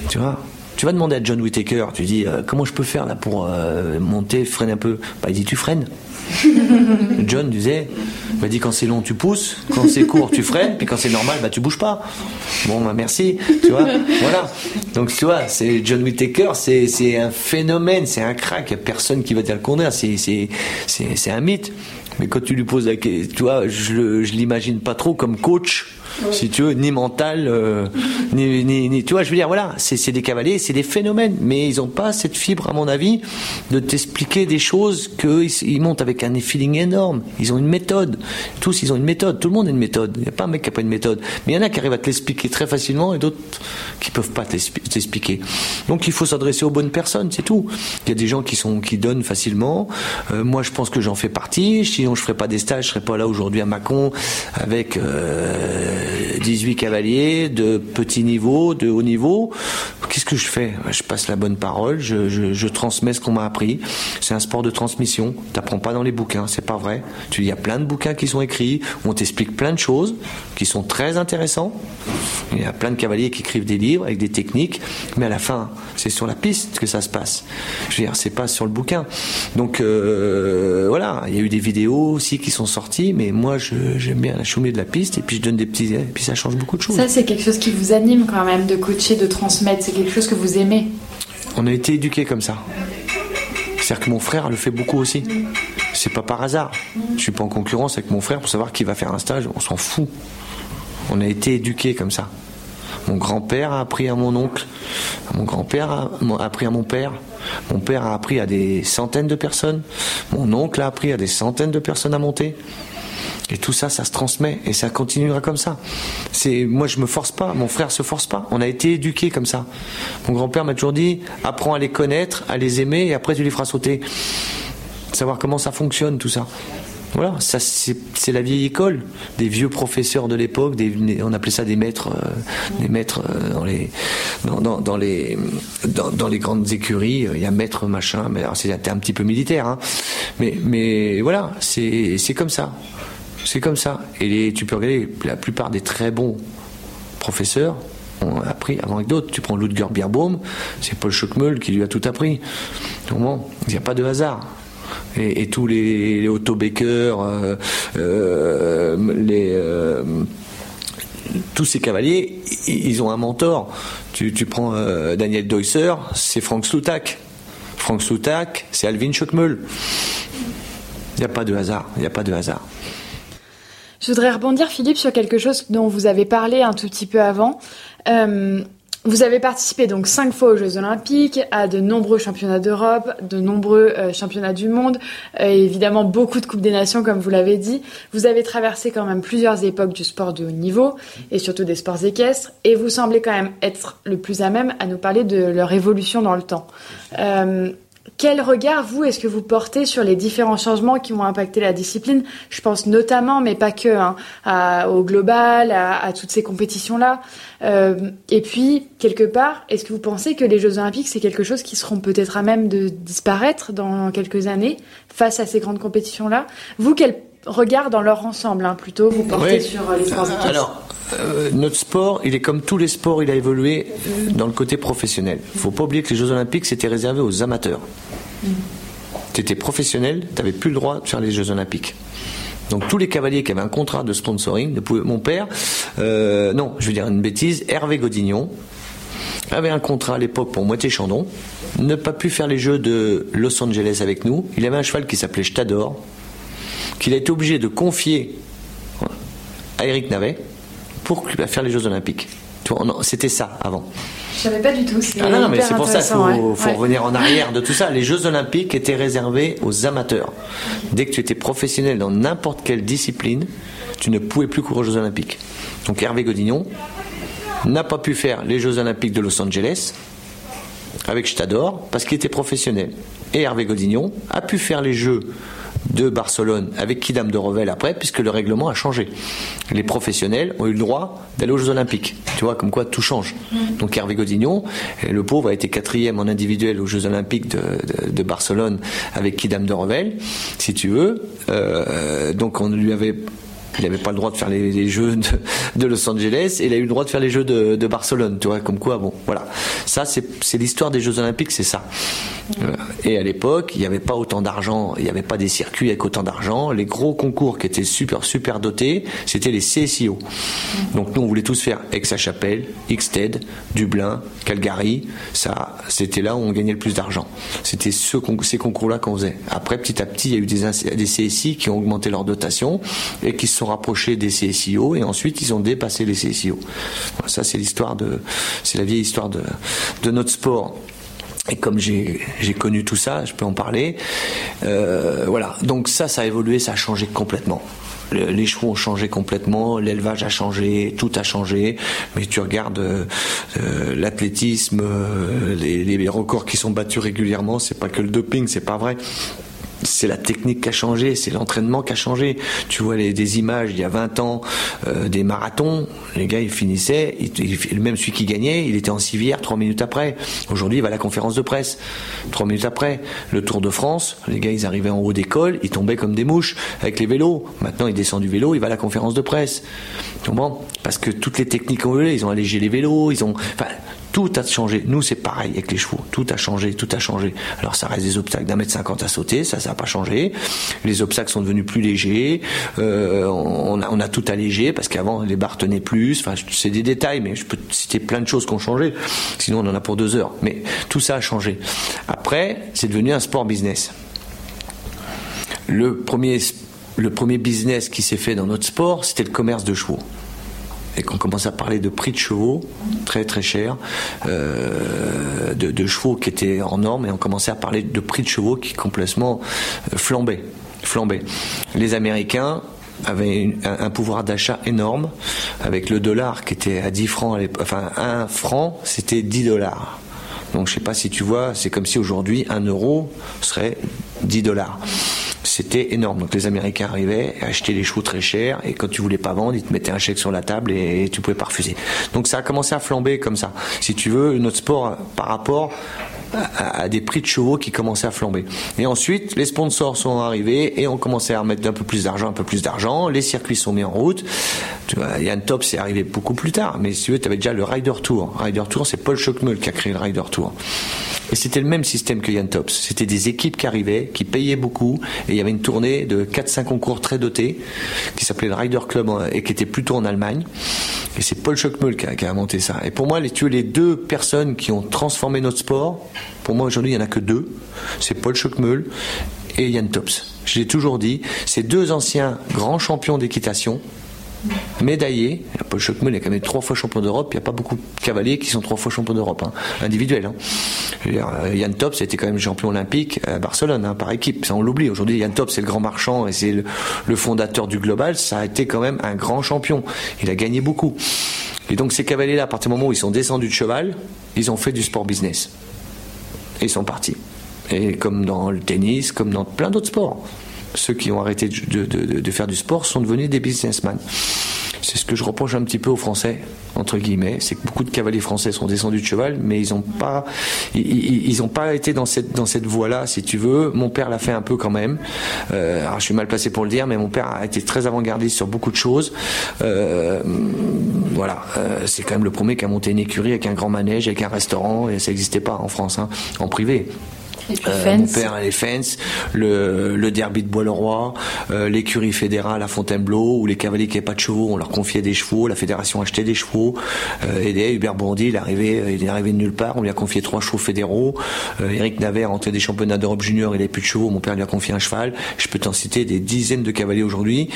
Tu vois? Tu vas demander à John Whitaker, tu dis euh, comment je peux faire là pour euh, monter, freiner un peu? Bah il dit tu freines. John disait, il dit quand c'est long tu pousses, quand c'est court tu freines, puis quand c'est normal bah tu bouges pas. Bon bah merci, tu vois, voilà. Donc tu vois, c'est John Whitaker, c'est un phénomène, c'est un crack, y a personne qui va dire le contraire, c'est un mythe. Mais quand tu lui poses la question, tu vois, je je l'imagine pas trop comme coach si tu veux, ni mental, euh, ni, ni, ni, tu vois, je veux dire, voilà, c'est des cavaliers, c'est des phénomènes, mais ils n'ont pas cette fibre, à mon avis, de t'expliquer des choses qu'ils ils montent avec un feeling énorme. Ils ont une méthode. Tous, ils ont une méthode. Tout le monde a une méthode. Il n'y a pas un mec qui n'a pas une méthode. Mais il y en a qui arrivent à te l'expliquer très facilement et d'autres qui peuvent pas t'expliquer. Donc il faut s'adresser aux bonnes personnes, c'est tout. Il y a des gens qui sont qui donnent facilement. Euh, moi, je pense que j'en fais partie. Sinon, je ferais pas des stages, je serais pas là aujourd'hui à Mâcon avec. Euh, 18 cavaliers de petit niveau, de haut niveau. Qu'est-ce que je fais? Je passe la bonne parole, je, transmets ce qu'on m'a appris. C'est un sport de transmission. T'apprends pas dans les bouquins, c'est pas vrai. Il y a plein de bouquins qui sont écrits où on t'explique plein de choses qui sont très intéressants. Il y a plein de cavaliers qui écrivent des livres avec des techniques, mais à la fin, c'est sur la piste que ça se passe. Je veux dire, c'est pas sur le bouquin. Donc euh, voilà, il y a eu des vidéos aussi qui sont sorties, mais moi j'aime bien la chômée de la piste et puis je donne des petits et puis ça change beaucoup de choses. Ça, c'est quelque chose qui vous anime quand même, de coacher, de transmettre. C'est quelque chose que vous aimez. On a été éduqués comme ça. C'est-à-dire que mon frère le fait beaucoup aussi. C'est pas par hasard. Je suis pas en concurrence avec mon frère pour savoir qui va faire un stage. On s'en fout. On a été éduqués comme ça. Mon grand-père a appris à mon oncle. Mon grand-père a appris à mon père. Mon père a appris à des centaines de personnes. Mon oncle a appris à des centaines de personnes à monter. Et tout ça, ça se transmet et ça continuera comme ça. C'est moi, je me force pas, mon frère se force pas. On a été éduqués comme ça. Mon grand-père m'a toujours dit apprends à les connaître, à les aimer et après tu les feras sauter. Savoir comment ça fonctionne tout ça. Voilà, ça c'est la vieille école des vieux professeurs de l'époque. On appelait ça des maîtres, euh, des maîtres euh, dans les dans, les grandes écuries. Il y a maître machin, mais c'était un petit peu militaire. Hein. Mais mais voilà, c'est comme ça. C'est comme ça. Et tu peux regarder la plupart des très bons professeurs ont appris avant avec d'autres. Tu prends Ludger Bierbaum, c'est Paul Schockmeul qui lui a tout appris. Donc bon, il n'y a pas de hasard. Et, tous les, les Otto Becker, euh, euh, euh, tous ces cavaliers, ils ont un mentor. Tu, prends Daniel Deusser, c'est Frank Slutak. Frank Slutak, c'est Alvin Schockmeul. Il n'y a pas de hasard. Il n'y a pas de hasard. Je voudrais rebondir, Philippe, sur quelque chose dont vous avez parlé un tout petit peu avant. Vous avez participé donc cinq fois aux Jeux Olympiques, à de nombreux championnats d'Europe, de nombreux euh, championnats du monde, euh, évidemment beaucoup de Coupes des Nations, comme vous l'avez dit. Vous avez traversé quand même plusieurs époques du sport de haut niveau, et surtout des sports équestres, et vous semblez quand même être le plus à même à nous parler de leur évolution dans le temps. Euh, quel regard, vous, est-ce que vous portez sur les différents changements qui ont impacté la discipline? Je pense notamment, mais pas que, hein, au global, à, à toutes ces compétitions-là. Euh, et puis, quelque part, est-ce que vous pensez que les Jeux Olympiques, c'est quelque chose qui seront peut-être à même de disparaître dans quelques années face à ces grandes compétitions-là? Vous, quel regard dans leur ensemble, hein, plutôt, vous portez oui. sur les sports Alors, euh, notre sport, il est comme tous les sports, il a évolué euh, dans le côté professionnel. Il faut pas oublier que les Jeux Olympiques, c'était réservé aux amateurs. Tu étais professionnel, tu n'avais plus le droit de faire les Jeux Olympiques. Donc tous les cavaliers qui avaient un contrat de sponsoring, mon père, euh, non, je veux dire une bêtise, Hervé Godignon avait un contrat à l'époque pour Moitié Chandon, n'a pas pu faire les Jeux de Los Angeles avec nous. Il avait un cheval qui s'appelait Stador, qu'il a été obligé de confier à Eric Navet pour faire les Jeux Olympiques. C'était ça avant. Je savais pas du tout. Ah non, mais c'est pour ça qu'il faut, revenir en arrière de tout ça. Les Jeux Olympiques étaient réservés aux amateurs. Dès que tu étais professionnel dans n'importe quelle discipline, tu ne pouvais plus courir aux Jeux Olympiques. Donc Hervé Godignon n'a pas pu faire les Jeux Olympiques de Los Angeles avec Stador parce qu'il était professionnel. Et Hervé Godignon a pu faire les Jeux de Barcelone avec Kidam de Revel après, puisque le règlement a changé. Les professionnels ont eu le droit d'aller aux Jeux Olympiques. Tu vois, comme quoi tout change. Donc Hervé Godignon, le pauvre, a été quatrième en individuel aux Jeux Olympiques de, Barcelone avec Kidam de Revel, si tu veux. Euh, donc on lui avait il n'avait pas le droit de faire les, jeux de, Los Angeles et il a eu le droit de faire les jeux de, Barcelone. Tu vois, comme quoi, bon, voilà. Ça, c'est l'histoire des Jeux Olympiques, c'est ça. Euh, et à l'époque, il n'y avait pas autant d'argent, il n'y avait pas des circuits avec autant d'argent. Les gros concours qui étaient super, super dotés, c'était les CSIO. Donc nous, on voulait tous faire Aix-la-Chapelle, Ixted, Dublin, Calgary. Ça, c'était là où on gagnait le plus d'argent. C'était ce, ces concours-là qu'on faisait. Après, petit à petit, il y a eu des, des CSI qui ont augmenté leur dotation et qui sont rapprochés des CSIO et ensuite ils ont dépassé les CSIO. Ça, c'est l'histoire de, c'est la vieille histoire de, de notre sport. Et comme j'ai connu tout ça, je peux en parler. Euh, voilà. Donc ça, ça a évolué, ça a changé complètement les chevaux ont changé complètement, l'élevage a changé, tout a changé. Mais tu regardes euh, euh, l'athlétisme, les, les, records qui sont battus régulièrement, c'est pas que le doping, c'est pas vrai c'est la technique qui a changé, c'est l'entraînement qui a changé. Tu vois les, des images il y a 20 ans euh, des marathons, les gars ils finissaient, il, même celui qui gagnait, il était en civière trois minutes après. Aujourd'hui il va à la conférence de presse trois minutes après. Le Tour de France, les gars ils arrivaient en haut d'école, ils tombaient comme des mouches avec les vélos. Maintenant il descend du vélo, il va à la conférence de presse. Tu Parce que toutes les techniques ont évolué, ils ont allégé les vélos, ils ont, tout a changé. Nous, c'est pareil avec les chevaux. Tout a changé, tout a changé. Alors, ça reste des obstacles d'un mètre cinquante à sauter, ça, ça n'a pas changé. Les obstacles sont devenus plus légers. Euh, on, a, on, a, tout allégé parce qu'avant, les barres tenaient plus. Enfin, c'est des détails, mais je peux citer plein de choses qui ont changé. Sinon, on en a pour deux heures. Mais tout ça a changé. Après, c'est devenu un sport business. Le premier, le premier business qui s'est fait dans notre sport, c'était le commerce de chevaux et qu'on commence à parler de prix de chevaux très très cher, euh, de, chevaux qui étaient en norme, et on commençait à parler de prix de chevaux qui complètement euh, flambaient. flambaient. Les Américains avaient un, pouvoir d'achat énorme, avec le dollar qui était à 10 francs, enfin 1 franc, c'était 10 dollars. Donc je sais pas si tu vois, c'est comme si aujourd'hui 1 euro serait 10 dollars c'était énorme. Donc les Américains arrivaient, achetaient les chevaux très chers, et quand tu voulais pas vendre, ils te mettaient un chèque sur la table et, tu pouvais pas refuser. Donc ça a commencé à flamber comme ça. Si tu veux, notre sport par rapport à, des prix de chevaux qui commençaient à flamber. Et ensuite, les sponsors sont arrivés et on commençait à remettre un peu plus d'argent, un peu plus d'argent. Les circuits sont mis en route. Tu vois, Yann Top, c'est arrivé beaucoup plus tard. Mais si tu veux, tu avais déjà le Rider Tour. Rider Tour, c'est Paul Schockmull qui a créé le Rider Tour. Et c'était le même système que Yann Tops. C'était des équipes qui arrivaient, qui payaient beaucoup, et il y avait une tournée de 4-5 concours très dotés, qui s'appelait le Rider Club, et qui était plutôt en Allemagne. Et c'est Paul Schockmull qui a, qui monté ça. Et pour moi, les, les deux personnes qui ont transformé notre sport, pour moi aujourd'hui, il n'y en a que deux. C'est Paul Schockmull et Yann Tops. Je l'ai toujours dit, ces deux anciens grands champions d'équitation, médaillé. Paul Schockmull est quand même trois fois champion d'Europe. Il n'y a pas beaucoup de cavaliers qui sont trois fois champions d'Europe, hein, individuels. Hein. Euh, Yann Tops était quand même champion olympique à Barcelone, hein, par équipe. On l'oublie. Aujourd'hui, Yann Tops, c'est le grand marchand et c'est le, fondateur du Global. Ça a été quand même un grand champion. Il a gagné beaucoup. Et donc, ces cavaliers-là, à partir du moment où ils sont descendus de cheval, ils ont fait du sport business. Et sont partis. Et comme dans le tennis, comme dans plein d'autres sports ceux qui ont arrêté de, faire du sport sont devenus des businessmen. C'est ce que je reproche un petit peu aux Français, entre guillemets. C'est que beaucoup de cavaliers français sont descendus de cheval, mais ils n'ont pas, ils, pas été dans cette, dans cette voie-là, si tu veux. Mon père l'a fait un peu quand même. Euh, je suis mal placé pour le dire, mais mon père a été très avant-gardiste sur beaucoup de choses. Euh, voilà, euh, c'est quand même le premier qui a monté une écurie avec un grand manège, avec un restaurant, et ça n'existait pas en France, hein, en privé. Euh, mon père les fence, le, le derby de Bois-le-Roi, euh, l'écurie fédérale à Fontainebleau, où les cavaliers qui n'avaient pas de chevaux, on leur confiait des chevaux, la fédération achetait des chevaux. Euh, et Hubert Bourdi, il est arrivé, il est arrivé de nulle part, on lui a confié trois chevaux fédéraux. Eric Naver, entré des championnats d'Europe junior, il n'avait plus de chevaux, mon père lui a confié un cheval. Je peux t'en citer des dizaines de cavaliers aujourd'hui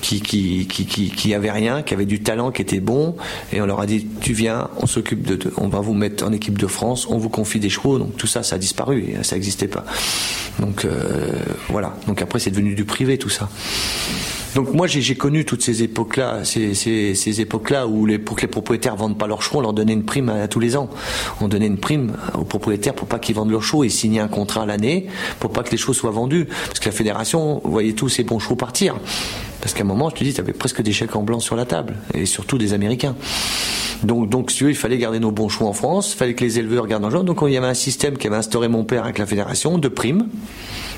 qui qui, qui, qui, qui avaient rien, qui avaient du talent, qui étaient bons, et on leur a dit, tu viens, on s'occupe de, on va vous mettre en équipe de France, on vous confie des chevaux, donc tout ça, ça a disparu ça n'existait pas. Donc euh, voilà. Donc après, c'est devenu du privé tout ça. Donc moi j'ai connu toutes ces époques-là, ces, époques-là où les, pour que les propriétaires vendent pas leurs chevaux, on leur donnait une prime à, tous les ans. On donnait une prime aux propriétaires pour pas qu'ils vendent leurs chevaux et signer un contrat à l'année pour pas que les chevaux soient vendus. Parce que la fédération voyait tous ces bons chevaux partir. Parce qu'à un moment, je te dis, tu avais presque des chèques en blanc sur la table, et surtout des Américains. Donc, donc, si il fallait garder nos bons chevaux en France, il fallait que les éleveurs gardent l'argent. Donc, il y avait un système qui avait instauré mon père avec la fédération de primes.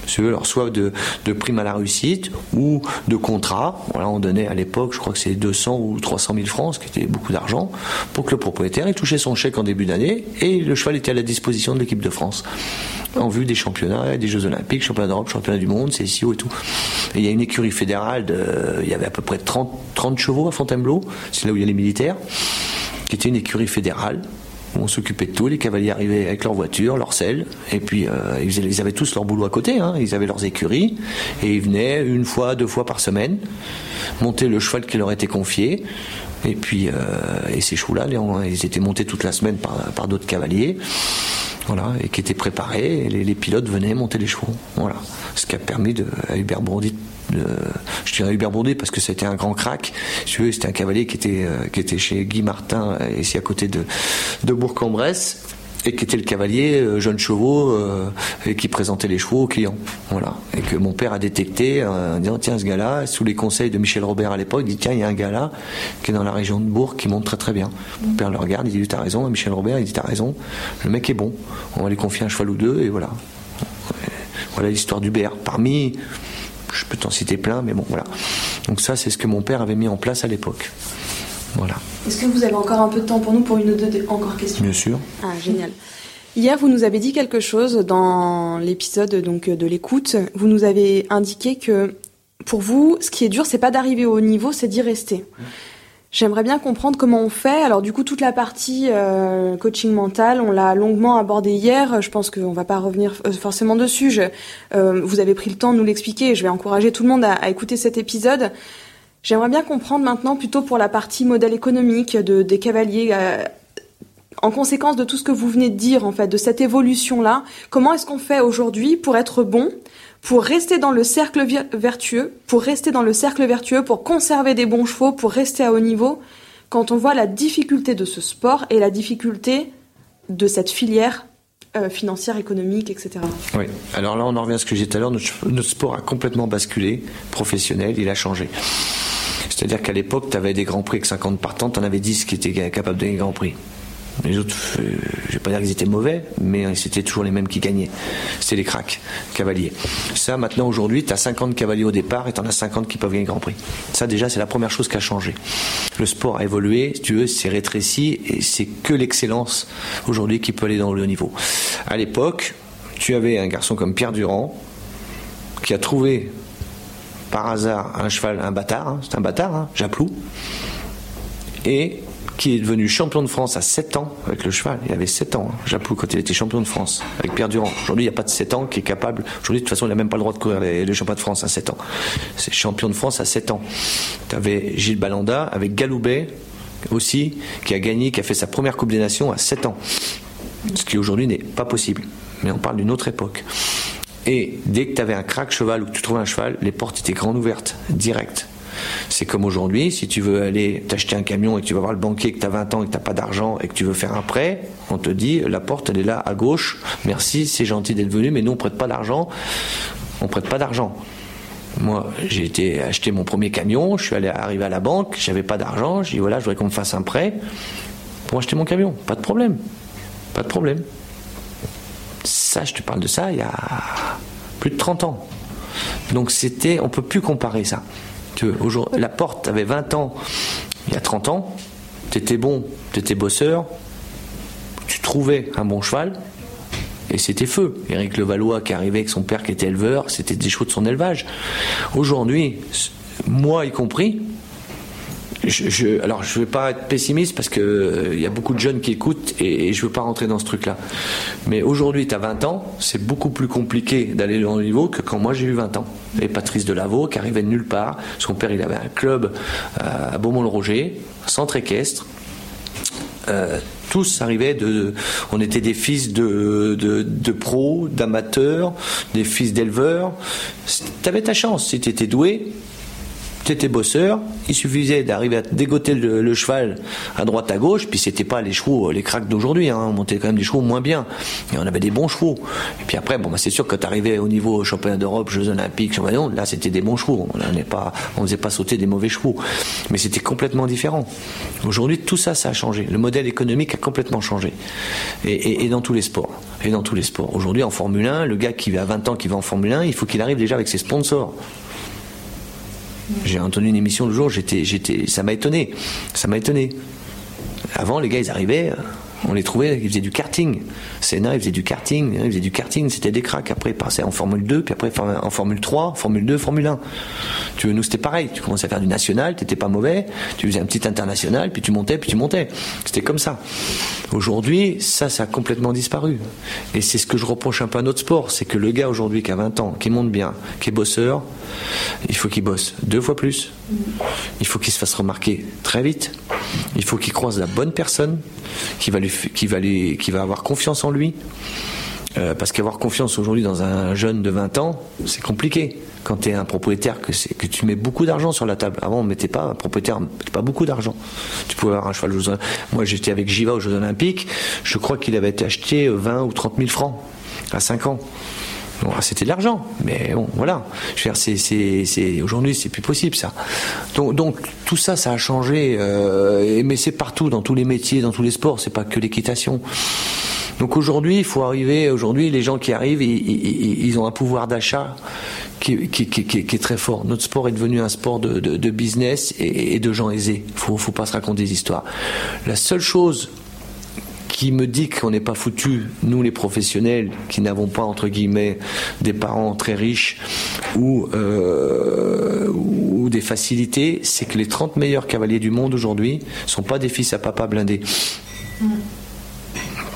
Soit de, primes à la réussite ou de contrats. Voilà, on donnait à l'époque, je crois que c'est 200 ou 300 000 francs, ce qui était beaucoup d'argent, pour que le propriétaire ait touché son chèque en début d'année et le cheval était à la disposition de l'équipe de France en vue des championnats, des Jeux Olympiques, championnats d'Europe, championnats du monde, CSIO et tout. Et il y a une écurie fédérale, il y avait à peu près 30, 30 chevaux à Fontainebleau, c'est là où il y a les militaires qui était une écurie fédérale on s'occupait de tout. Les cavaliers arrivaient avec leur voiture, leur selle, et puis euh, ils, avaient tous leur boulot à côté. Hein. Ils avaient leurs écuries, et ils venaient une fois, deux fois par semaine monter le cheval qui leur était confié. Et puis, euh, et ces chevaux-là, ils étaient montés toute la semaine par d'autres cavaliers, voilà, et qui étaient préparés. Et les, pilotes venaient monter les chevaux, voilà. Ce qui a permis de, à Hubert Bourdi je dirais Hubert Bourdet parce que c'était un grand crack. c'était un cavalier qui était, euh, qui était chez Guy Martin, ici à côté de, de Bourg-en-Bresse et qui était le cavalier euh, jeune chevaux et qui présentait les chevaux aux clients. Voilà. Et que mon père a détecté en disant tiens ce gars-là, sous les conseils de Michel Robert à l'époque, il dit tiens il y a un gars là qui est dans la région de Bourg qui monte très très bien. Mon père le regarde, il dit t'as raison, Michel Robert il dit t'as raison, le mec est bon, on va lui confier un cheval ou deux et voilà. Voilà l'histoire d'Hubert. Parmi je peux t'en citer plein, mais bon, voilà. Donc ça, c'est ce que mon père avait mis en place à l'époque. Voilà. Est-ce que vous avez encore un peu de temps pour nous pour une ou deux encore questions Bien sûr. Ah, génial. Hier, vous nous avez dit quelque chose dans l'épisode donc de l'écoute. Vous nous avez indiqué que pour vous, ce qui est dur, c'est pas d'arriver au haut niveau, c'est d'y rester. J'aimerais bien comprendre comment on fait. Alors du coup, toute la partie euh, coaching mental, on l'a longuement abordé hier. Je pense qu'on va pas revenir euh, forcément dessus. euh, vous avez pris le temps de nous l'expliquer. Je vais encourager tout le monde à, à écouter cet épisode. J'aimerais bien comprendre maintenant plutôt pour la partie modèle économique de, des cavaliers. Euh, en conséquence de tout ce que vous venez de dire, en fait, de cette évolution-là, comment est-ce qu'on fait aujourd'hui pour être bon pour rester dans le cercle vertueux, pour rester dans le cercle vertueux, pour conserver des bons chevaux, pour rester à haut niveau, quand on voit la difficulté de ce sport et la difficulté de cette filière euh, financière, économique, etc. Oui, alors là on en revient à ce que j'ai dit tout à l'heure, notre, sport a complètement basculé, professionnel, il a changé. C'est-à-dire qu'à l'époque, tu avais des grands prix avec 50 partants, tu en avais 10 qui étaient capables de gagner grands prix. Les autres, euh, je vais pas dire qu'ils étaient mauvais, mais c'était toujours les mêmes qui gagnaient. C'était les cracks, cavaliers. Ça, maintenant, aujourd'hui, tu as 50 cavaliers au départ et tu en as 50 qui peuvent gagner Grand Prix. Ça, déjà, c'est la première chose qui a changé. Le sport a évolué, si tu veux, c'est rétréci et c'est que l'excellence aujourd'hui qui peut aller dans le haut niveau. À l'époque, tu avais un garçon comme Pierre Durand qui a trouvé par hasard un cheval, un bâtard, hein, c'est un bâtard, hein, Japlou, et qui est devenu champion de France à 7 ans avec le cheval. Il avait 7 ans, hein, Japou, quand il était champion de France, avec Pierre Durand. Aujourd'hui, il n'y a pas de 7 ans qui est capable. Aujourd'hui, de toute façon, il n'a même pas le droit de courir les, les championnats de France à 7 ans. C'est champion de France à 7 ans. Tu avais Gilles Balanda avec Galoubet aussi, qui a gagné, qui a fait sa première Coupe des Nations à 7 ans. Ce qui aujourd'hui n'est pas possible. Mais on parle d'une autre époque. Et dès que tu avais un crack cheval ou que tu trouvais un cheval, les portes étaient grandes ouvertes, direct. C'est comme aujourd'hui, si tu veux aller t'acheter un camion et que tu vas voir le banquier que tu as 20 ans et que tu n'as pas d'argent et que tu veux faire un prêt, on te dit la porte elle est là à gauche, merci, c'est gentil d'être venu, mais nous on prête pas d'argent, on prête pas d'argent. Moi, j'ai été acheter mon premier camion, je suis allé arriver à la banque, j'avais pas d'argent, j'ai dit voilà, je voudrais qu'on me fasse un prêt pour acheter mon camion. Pas de problème. Pas de problème. Je te parle de ça il y a plus de 30 ans. Donc c'était, on peut plus comparer ça. Tu la porte avait 20 ans, il y a 30 ans, tu étais bon, tu étais bosseur, tu trouvais un bon cheval, et c'était feu. Éric Levallois qui arrivait avec son père qui était éleveur, c'était des chevaux de son élevage. Aujourd'hui, moi y compris, je, alors je ne vais pas être pessimiste parce qu'il euh, y a beaucoup de jeunes qui écoutent et, je ne veux pas rentrer dans ce truc-là. Mais aujourd'hui, tu as 20 ans, c'est beaucoup plus compliqué d'aller au niveau que quand moi j'ai eu 20 ans. Et Patrice Delaveau qui arrivait de nulle part, son père il avait un club euh, à Beaumont-le-Roger, centre équestre. Euh, tous arrivaient de. On était des fils de, de, pros, d'amateurs, des fils d'éleveurs. Tu avais ta chance. Si tu étais doué, tu étais bosseur, il suffisait d'arriver à dégoter le, cheval à droite à gauche, puis c'était pas les chevaux, les cracks d'aujourd'hui, hein, on montait quand même des chevaux moins bien, et on avait des bons chevaux. Et puis après, bon, bah, c'est sûr que quand tu arrivais au niveau championnat d'Europe, Jeux Olympiques, championnat là c'était des bons chevaux, on ne pas, faisait pas sauter des mauvais chevaux, mais c'était complètement différent. Aujourd'hui, tout ça, ça a changé. Le modèle économique a complètement changé, et, et dans tous les sports, et dans tous les sports. Aujourd'hui, en Formule 1, le gars qui a 20 ans qui va en Formule 1, il faut qu'il arrive déjà avec ses sponsors. J'ai entendu une émission le jour, j'étais, ça m'a étonné. Ça m'a étonné. Avant, les gars, ils arrivaient, on les trouvait, ils faisaient du karting. Sénat, ils faisaient du karting, ils faisaient du karting, c'était des cracks. Après, ils passaient en Formule 2, puis après en Formule 3, Formule 2, Formule 1. Tu veux, nous, c'était pareil. Tu commençais à faire du national, t'étais pas mauvais, tu faisais un petit international, puis tu montais, puis tu montais. C'était comme ça. Aujourd'hui, ça, ça a complètement disparu. Et c'est ce que je reproche un peu à notre sport, c'est que le gars aujourd'hui qui a 20 ans, qui monte bien, qui est bosseur, il faut qu'il bosse deux fois plus. Il faut qu'il se fasse remarquer très vite. Il faut qu'il croise la bonne personne qui va, lui, qui va, avoir confiance en lui. Euh, parce qu'avoir confiance aujourd'hui dans un jeune de 20 ans, c'est compliqué. Quand tu es un propriétaire, que, tu mets beaucoup d'argent sur la table. Avant, on ne mettait pas, un propriétaire pas beaucoup d'argent. Tu pouvais avoir un cheval Moi, j'étais avec Jiva aux Jeux Olympiques. Je crois qu'il avait acheté 20 ou 30 000 francs à 5 ans. Ah, c'était de l'argent, mais bon, voilà. Je veux dire, aujourd'hui, c'est plus possible ça. Donc, tout ça, ça a changé, euh, mais c'est partout, dans tous les métiers, dans tous les sports. C'est pas que l'équitation. Donc aujourd'hui, il faut arriver. Aujourd'hui, les gens qui arrivent, ils, ont un pouvoir d'achat qui, est très fort. Notre sport est devenu un sport de, business et, et, de gens aisés. Faut, faut pas se raconter des histoires. La seule chose qui me dit qu'on n'est pas foutu, nous les professionnels, qui n'avons pas, entre guillemets, des parents très riches ou, euh, ou des facilités, c'est que les 30 meilleurs cavaliers du monde aujourd'hui sont pas des fils à papa blindés.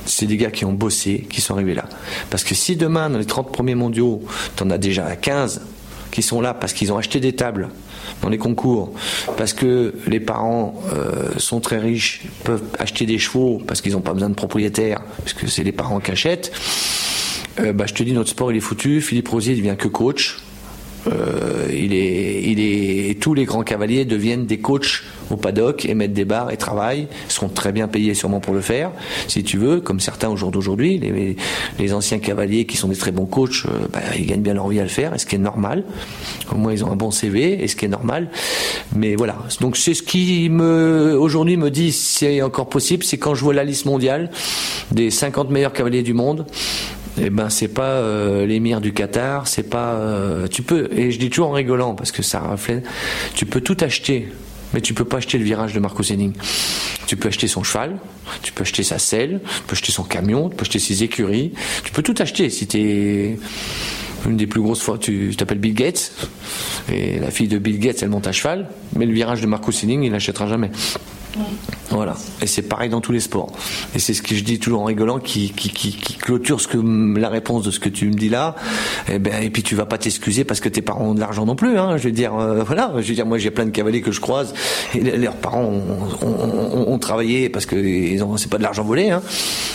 C'est des gars qui ont bossé, qui sont arrivés là. Parce que si demain, dans les 30 premiers mondiaux, tu en as déjà 15 qui sont là parce qu'ils ont acheté des tables, dans les concours, parce que les parents euh, sont très riches, peuvent acheter des chevaux parce qu'ils n'ont pas besoin de propriétaires, parce que c'est les parents qui achètent, euh, bah, je te dis, notre sport il est foutu. Philippe Rosier devient que coach. Euh, il est, il est, tous les grands cavaliers deviennent des coachs au paddock et mettent des barres et travaillent, seront très bien payés sûrement pour le faire, si tu veux, comme certains au jour d'aujourd'hui, les, les, anciens cavaliers qui sont des très bons coachs, euh, bah, ils gagnent bien leur vie à le faire, et ce qui est normal. Au moins ils ont un bon CV, et ce qui est normal. Mais voilà, donc c'est ce qui me aujourd'hui me dit c'est encore possible, c'est quand je vois la liste mondiale des 50 meilleurs cavaliers du monde eh ben c'est pas euh, l'émir du Qatar, c'est pas euh, tu peux et je dis toujours en rigolant parce que ça reflète, tu peux tout acheter, mais tu peux pas acheter le virage de Marco Henning. Tu peux acheter son cheval, tu peux acheter sa selle, tu peux acheter son camion, tu peux acheter ses écuries, tu peux tout acheter si tu es une des plus grosses fois, tu t'appelles Bill Gates, et la fille de Bill Gates, elle monte à cheval, mais le virage de Marco Henning, il l'achètera jamais. Voilà. Et c'est pareil dans tous les sports. Et c'est ce que je dis toujours en rigolant qui, clôture ce que, la réponse de ce que tu me dis là. Et, eh ben, et puis tu vas pas t'excuser parce que tes parents ont de l'argent non plus. Hein. Je veux dire, euh, voilà. Je veux dire, moi j'ai plein de cavaliers que je croise et leurs parents ont, travaillé parce que c'est pas de l'argent volé. Hein.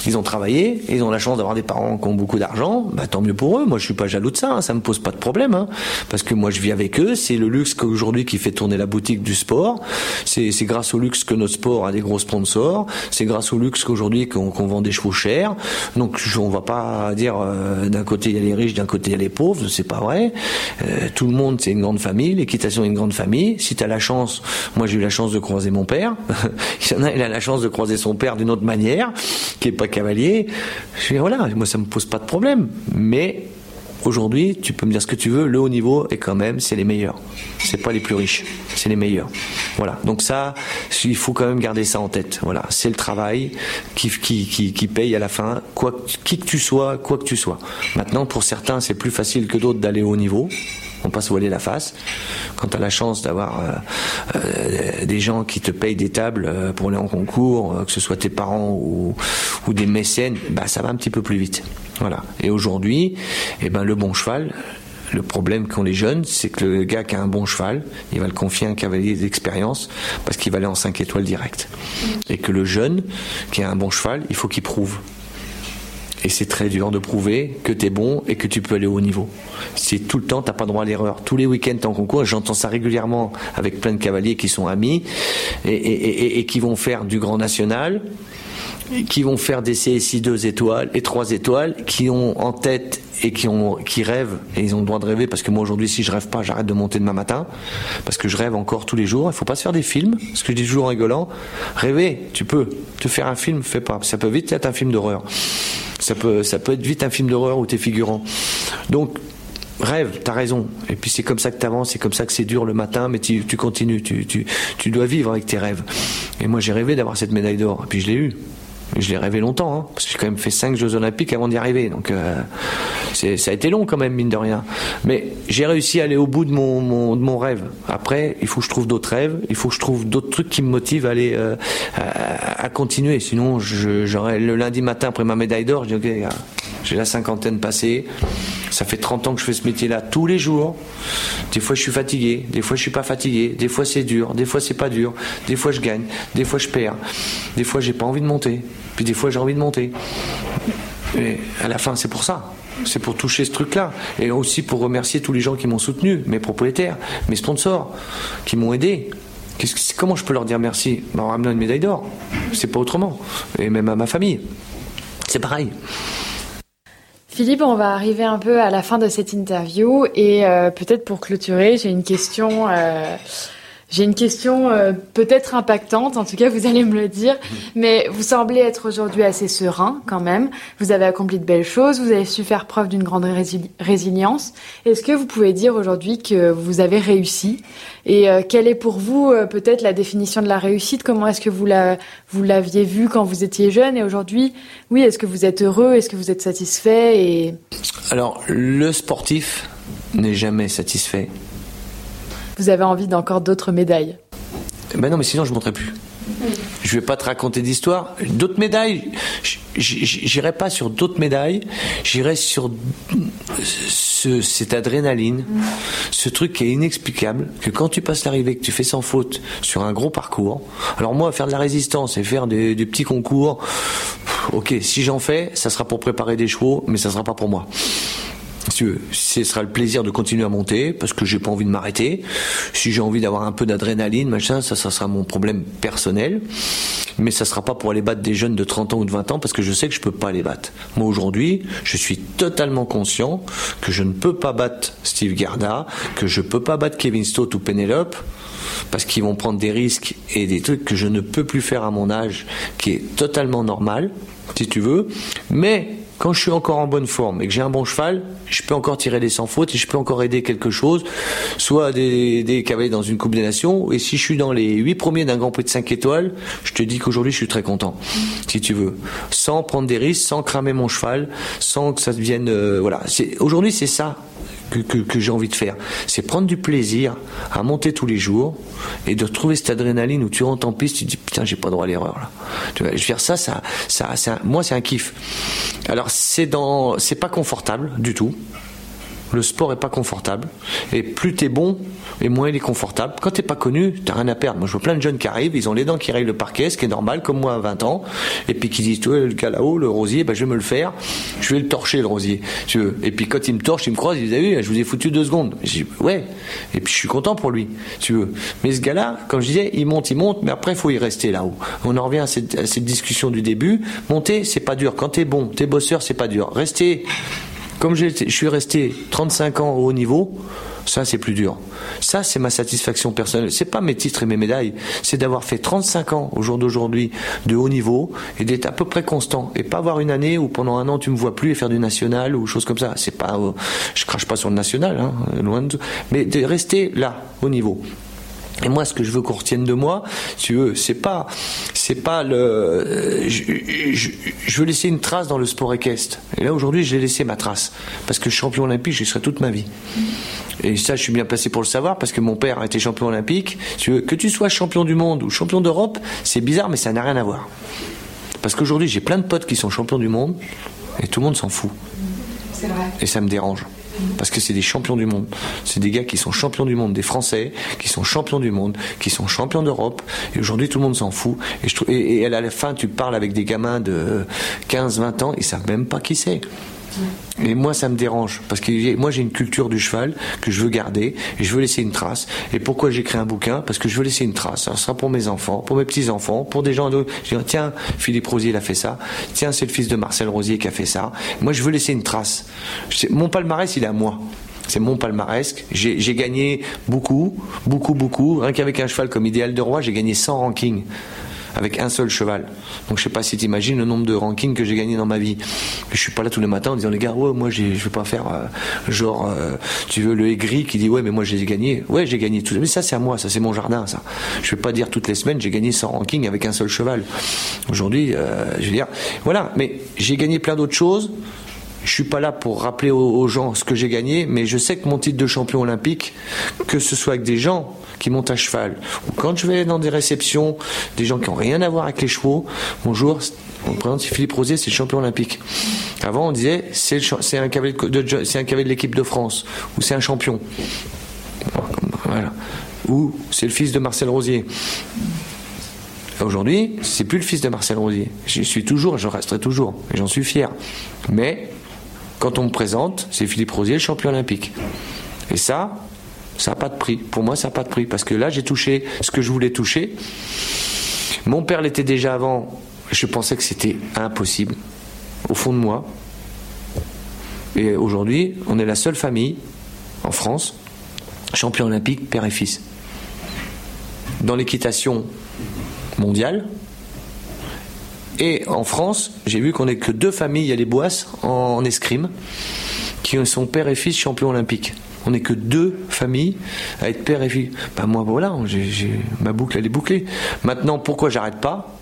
Ils ont travaillé, ils ont la chance d'avoir des parents qui ont beaucoup d'argent. Bah tant mieux pour eux. Moi je suis pas jaloux de ça. Hein. Ça me pose pas de problème. Parce que moi je vis avec eux. C'est le luxe qu'aujourd'hui qui fait tourner la boutique du sport. C'est grâce au luxe que sport a des gros sponsors. C'est grâce au luxe qu'aujourd'hui qu'on vend des chevaux chers. Donc on va pas dire euh, d'un côté il y a les riches, d'un côté il y a les pauvres. C'est pas vrai. Euh, tout le monde c'est une grande famille. L'équitation est une grande famille. Si tu as la chance, moi j'ai eu la chance de croiser mon père. il y en a, il a la chance de croiser son père d'une autre manière, qui est pas cavalier. Je dis voilà, moi ça me pose pas de problème. Mais Aujourd'hui, tu peux me dire ce que tu veux, le haut niveau est quand même, c'est les meilleurs. C'est pas les plus riches, c'est les meilleurs. Voilà. Donc ça, il faut quand même garder ça en tête. Voilà. C'est le travail qui, qui, qui, paye à la fin, qui que tu sois, quoi que tu sois. Maintenant, pour certains, c'est plus facile que d'autres d'aller au haut niveau on pas se voiler la face. Quand tu as la chance d'avoir euh, euh, des gens qui te payent des tables euh, pour aller en concours, que ce soit tes parents ou, ou des mécènes, bah ça va un petit peu plus vite. Voilà. Et aujourd'hui, eh ben le bon cheval, le problème qu'ont les jeunes, c'est que le gars qui a un bon cheval, il va le confier à un cavalier d'expérience parce qu'il va aller en 5 étoiles direct. Et que le jeune qui a un bon cheval, il faut qu'il prouve. Et c'est très dur de prouver que tu es bon et que tu peux aller au haut niveau. C'est tout le temps, t'as pas droit à l'erreur. Tous les week-ends, en concours, j'entends ça régulièrement avec plein de cavaliers qui sont amis et qui vont faire du grand national, qui vont faire des CSI 2 étoiles et 3 étoiles, qui ont en tête et qui ont qui rêvent et ils ont le droit de rêver parce que moi aujourd'hui si je rêve pas j'arrête de monter demain matin parce que je rêve encore tous les jours il faut pas se faire des films ce que je dis toujours en rigolant rêver tu peux te faire un film fais pas ça peut vite être un film d'horreur ça peut ça peut être vite un film d'horreur où t'es figurant donc rêve, t'as raison. Et puis c'est comme ça que t'avances, c'est comme ça que c'est dur le matin, mais tu, tu continues, tu, tu, tu dois vivre avec tes rêves. Et moi j'ai rêvé d'avoir cette médaille d'or, et puis je l'ai eu. Je l'ai rêvé longtemps, hein, parce que j'ai quand même fait cinq Jeux Olympiques avant d'y arriver. Donc euh, ça a été long quand même, mine de rien. Mais j'ai réussi à aller au bout de mon, rêve. Après, il faut que je trouve d'autres rêves, il faut que je trouve d'autres trucs qui me motivent à aller euh, à, continuer. Sinon, j'aurais le lundi matin après ma médaille d'or, je dis ok, j'ai la cinquantaine passée. Ça fait 30 ans que je fais ce métier-là tous les jours. Des fois, je suis fatigué, des fois, je suis pas fatigué, des fois, c'est dur, des fois, c'est pas dur, des fois, je gagne, des fois, je perds, des fois, j'ai pas envie de monter. Puis des fois, j'ai envie de monter. Et à la fin, c'est pour ça. C'est pour toucher ce truc-là. Et aussi pour remercier tous les gens qui m'ont soutenu, mes propriétaires, mes sponsors, qui m'ont aidé. comment je peux leur dire merci? Bah, En ramenant une médaille d'or. C'est pas autrement. Et même à ma famille. C'est pareil. Philippe, on va arriver un peu à la fin de cette interview et euh, peut-être pour clôturer, j'ai une question euh, j'ai une question euh, peut-être impactante, en tout cas vous allez me le dire, mais vous semblez être aujourd'hui assez serein quand même. Vous avez accompli de belles choses, vous avez su faire preuve d'une grande résilience. Est-ce que vous pouvez dire aujourd'hui que vous avez réussi? Et euh, quelle est pour vous euh, peut-être la définition de la réussite? Comment est-ce que vous l'aviez vu quand vous étiez jeune? Et aujourd'hui Oui, est-ce que vous êtes heureux? Est-ce que vous êtes satisfait? Et... Alors le sportif n'est jamais satisfait vous avez envie d'encore d'autres médailles. Ben non, mais sinon je ne montrerai plus. Je vais pas te raconter d'histoire. D'autres médailles, j'irai pas sur d'autres médailles, j'irai sur cette adrénaline, ce truc qui est inexplicable, que quand tu passes l'arrivée, que tu fais sans faute sur un gros parcours. Alors moi, faire de la résistance et faire des, des petits concours, ok, si j'en fais, ça sera pour préparer des chevaux, mais ça sera pas pour moi ce sera le plaisir de continuer à monter parce que j'ai pas envie de m'arrêter. Si j'ai envie d'avoir un peu d'adrénaline, machin, ça, ça sera mon problème personnel. Mais ça sera pas pour aller battre des jeunes de 30 ans ou de 20 ans parce que je sais que je peux pas les battre. Moi aujourd'hui, je suis totalement conscient que je ne peux pas battre Steve Garda, que je peux pas battre Kevin Stott ou Penelope parce qu'ils vont prendre des risques et des trucs que je ne peux plus faire à mon âge, qui est totalement normal, si tu veux. Mais quand je suis encore en bonne forme et que j'ai un bon cheval, je peux encore tirer des sans fautes et je peux encore aider quelque chose, soit des, des cavaliers dans une Coupe des Nations, et si je suis dans les huit premiers d'un Grand Prix de 5 étoiles, je te dis qu'aujourd'hui je suis très content, si tu veux. Sans prendre des risques, sans cramer mon cheval, sans que ça devienne... Euh, voilà, aujourd'hui c'est ça que, j'ai envie de faire. C'est prendre du plaisir à monter tous les jours et de trouver cette adrénaline où tu rentres en piste, tu te dis putain, j'ai pas droit à l'erreur là. Je veux dire ça, ça, ça, moi c'est un kiff. Alors c'est dans, c'est pas confortable du tout. Le sport est pas confortable. Et plus t'es bon, et moins il est confortable. Quand t'es pas connu, t'as rien à perdre. Moi, je vois plein de jeunes qui arrivent, ils ont les dents qui rayent le parquet, ce qui est normal, comme moi à 20 ans, et puis qui disent, toi, le gars là-haut, le rosier, ben, je vais me le faire, je vais le torcher, le rosier, tu veux. Et puis quand il me torche, il me croise, il dit, ah je vous ai foutu deux secondes. Je dis, ouais. Et puis je suis content pour lui, tu veux. Mais ce gars-là, comme je disais, il monte, il monte, mais après, faut y rester là-haut. On en revient à cette, à cette discussion du début. Monter, c'est pas dur. Quand t'es bon, t'es bosseur, c'est pas dur. Rester, comme je suis resté 35 ans au haut niveau, ça, c'est plus dur. Ça, c'est ma satisfaction personnelle. C'est pas mes titres et mes médailles. C'est d'avoir fait 35 ans au jour d'aujourd'hui de haut niveau et d'être à peu près constant et pas avoir une année où pendant un an tu me vois plus et faire du national ou chose comme ça. C'est pas, euh, je crache pas sur le national, hein, loin de, mais de rester là, au niveau. Et moi, ce que je veux qu'on retienne de moi, tu veux, c'est pas, c'est pas le, je, je, je, veux laisser une trace dans le sport équestre. Et là, aujourd'hui, j'ai laissé ma trace. Parce que champion olympique, je serai toute ma vie. Et ça, je suis bien placé pour le savoir, parce que mon père a été champion olympique. Que tu sois champion du monde ou champion d'Europe, c'est bizarre, mais ça n'a rien à voir. Parce qu'aujourd'hui, j'ai plein de potes qui sont champions du monde, et tout le monde s'en fout. C'est vrai. Et ça me dérange parce que c'est des champions du monde. C'est des gars qui sont champions du monde, des Français, qui sont champions du monde, qui sont champions d'Europe. Et aujourd'hui, tout le monde s'en fout. Et, je à la fin, tu parles avec des gamins de 15, 20 ans, ils savent même pas qui c'est. Et moi, ça me dérange parce que moi, j'ai une culture du cheval que je veux garder et je veux laisser une trace. Et pourquoi j'écris un bouquin? Parce que je veux laisser une trace. Ça sera pour mes enfants, pour mes petits enfants, pour des gens. Je dis, tiens, Philippe Rosier, il a fait ça. Tiens, c'est le fils de Marcel Rosier qui a fait ça. Moi, je veux laisser une trace. Mon palmarès, il est à moi. C'est mon palmarès. J'ai gagné beaucoup, beaucoup, beaucoup. Rien qu'avec un cheval comme Idéal de Roi, j'ai gagné 100 rankings avec un seul cheval. Donc je sais pas si tu imagines le nombre de rankings que j'ai gagné dans ma vie. Je suis pas là tous les matins en disant les gars, ouais, moi je vais pas faire euh, genre, euh, tu veux le aigri qui dit ouais, mais moi j'ai gagné. Ouais, j'ai gagné tout. Mais ça c'est à moi, ça c'est mon jardin, ça. Je vais pas dire toutes les semaines j'ai gagné 100 rankings avec un seul cheval. Aujourd'hui, euh, je veux dire, voilà. Mais j'ai gagné plein d'autres choses je suis pas là pour rappeler aux, gens ce que j'ai gagné, mais je sais que mon titre de champion olympique, que ce soit avec des gens qui montent à cheval, ou quand je vais dans des réceptions, des gens qui n'ont rien à voir avec les chevaux, bonjour, on présente Philippe Rosier, c'est le champion olympique. Avant, on disait c'est un cavalier de, c'est un cavalier de l'équipe de France, ou c'est un champion. Voilà. Ou c'est le fils de Marcel Rosier. Aujourd'hui, c'est plus le fils de Marcel Rosier. J'y suis toujours, je resterai toujours, et j'en suis fier. Mais quand on me présente, c'est Philippe Rosier, le champion olympique. Et ça, ça n'a pas de prix. Pour moi, ça n'a pas de prix. Parce que là, j'ai touché ce que je voulais toucher. Mon père l'était déjà avant. Je pensais que c'était impossible. Au fond de moi. Et aujourd'hui, on est la seule famille en France, champion olympique, père et fils. Dans l'équitation mondiale, et en France, j'ai vu qu'on n'est que deux familles, a les Boisses en, escrime, qui sont père et fils champions olympiques. On n'est que deux familles à être père et fils. Ben moi, voilà, ma boucle, elle est bouclée. Maintenant, pourquoi j'arrête pas?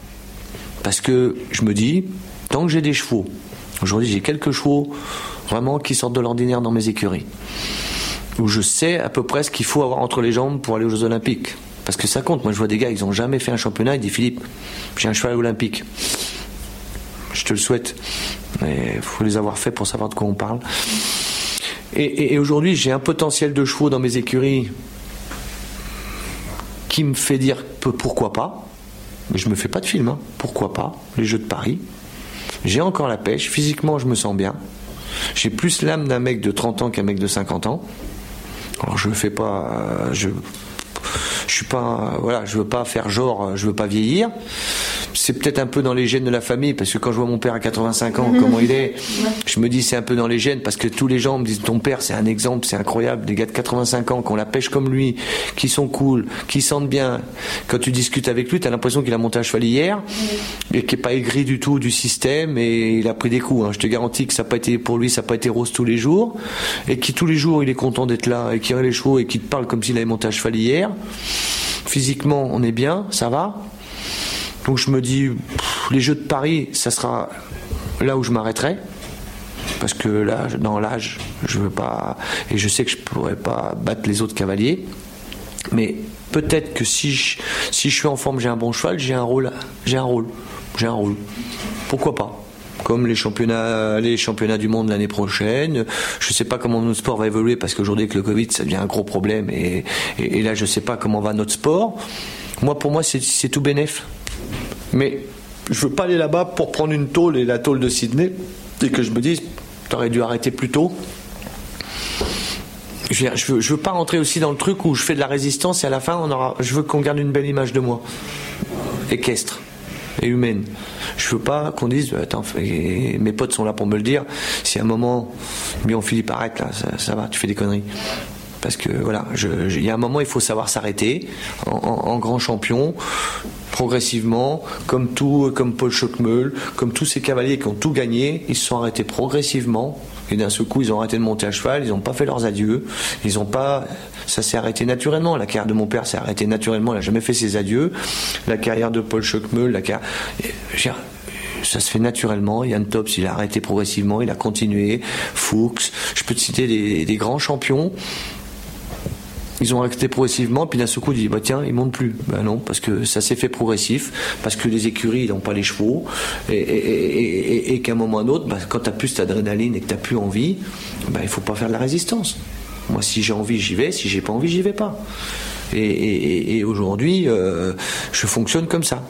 Parce que je me dis, tant que j'ai des chevaux, aujourd'hui j'ai quelques chevaux vraiment qui sortent de l'ordinaire dans mes écuries, où je sais à peu près ce qu'il faut avoir entre les jambes pour aller aux Jeux Olympiques. Parce que ça compte. Moi, je vois des gars, ils n'ont jamais fait un championnat. Ils disent Philippe, j'ai un cheval olympique. Je te le souhaite. Il faut les avoir fait pour savoir de quoi on parle. Et, aujourd'hui, j'ai un potentiel de chevaux dans mes écuries qui me fait dire pourquoi pas. Mais je me fais pas de film. Hein. Pourquoi pas Les Jeux de Paris. J'ai encore la pêche. Physiquement, je me sens bien. J'ai plus l'âme d'un mec de 30 ans qu'un mec de 50 ans. Alors je ne fais pas. Je je suis pas, voilà, je veux pas faire genre, je veux pas vieillir. C'est peut-être un peu dans les gènes de la famille, parce que quand je vois mon père à 85 ans, comment il est, je me dis c'est un peu dans les gènes, parce que tous les gens me disent ton père c'est un exemple, c'est incroyable, des gars de 85 ans qui ont la pêche comme lui, qui sont cool, qui sentent bien. Quand tu discutes avec lui, tu as l'impression qu'il a monté un cheval hier, et qui est pas aigri du tout du système, et il a pris des coups. Hein. Je te garantis que ça n'a pas été pour lui, ça n'a pas été rose tous les jours, et qui tous les jours il est content d'être là, et qui a les chevaux, et qui te parle comme s'il avait monté un cheval hier. Physiquement, on est bien, ça va. Donc je me dis, pff, les Jeux de Paris, ça sera là où je m'arrêterai. Parce que là, dans l'âge, je veux pas. Et je sais que je pourrais pas battre les autres cavaliers. Mais peut-être que si je, suis en forme, j'ai un bon cheval, j'ai un rôle. J'ai un rôle. J'ai un rôle. Pourquoi pas? Comme les championnats, les championnats du monde l'année prochaine. Je sais pas comment notre sport va évoluer parce qu'aujourd'hui avec le Covid, ça devient un gros problème et, là je sais pas comment va notre sport. Moi, pour moi, c'est tout bénéf. Mais je veux pas aller là-bas pour prendre une tôle et la tôle de Sydney et que je me dise, t'aurais dû arrêter plus tôt. Je veux, veux, pas rentrer aussi dans le truc où je fais de la résistance et à la fin, on aura, je veux qu'on garde une belle image de moi, équestre et humaine. Je veux pas qu'on dise, attends, mes potes sont là pour me le dire. Si à un moment, bien Philippe arrête là, ça, va, tu fais des conneries. Parce que voilà, il y a un moment, il faut savoir s'arrêter. En, grand champion, progressivement, comme tout, comme Paul Schockmeul, comme tous ces cavaliers qui ont tout gagné, ils se sont arrêtés progressivement. Et d'un seul coup, ils ont arrêté de monter à cheval, ils n'ont pas fait leurs adieux, ils ont pas, ça s'est arrêté naturellement. La carrière de mon père s'est arrêtée naturellement, il n'a jamais fait ses adieux. La carrière de Paul Schockmeul, la carrière, ça se fait naturellement. Yann Tops, il a arrêté progressivement, il a continué. Fuchs, je peux te citer des grands champions ils ont arrêté progressivement, puis d'un seul coup, ils disent bah tiens, ils montent plus. Ben non, parce que ça s'est fait progressif, parce que les écuries, ils n'ont pas les chevaux, et, qu'à un moment ou un autre, bah, quand tu as plus d'adrénaline et que tu plus envie, bah, il faut pas faire de la résistance. Moi, si j'ai envie, j'y vais, si j'ai pas envie, j'y vais pas. Et, aujourd'hui, euh, je fonctionne comme ça.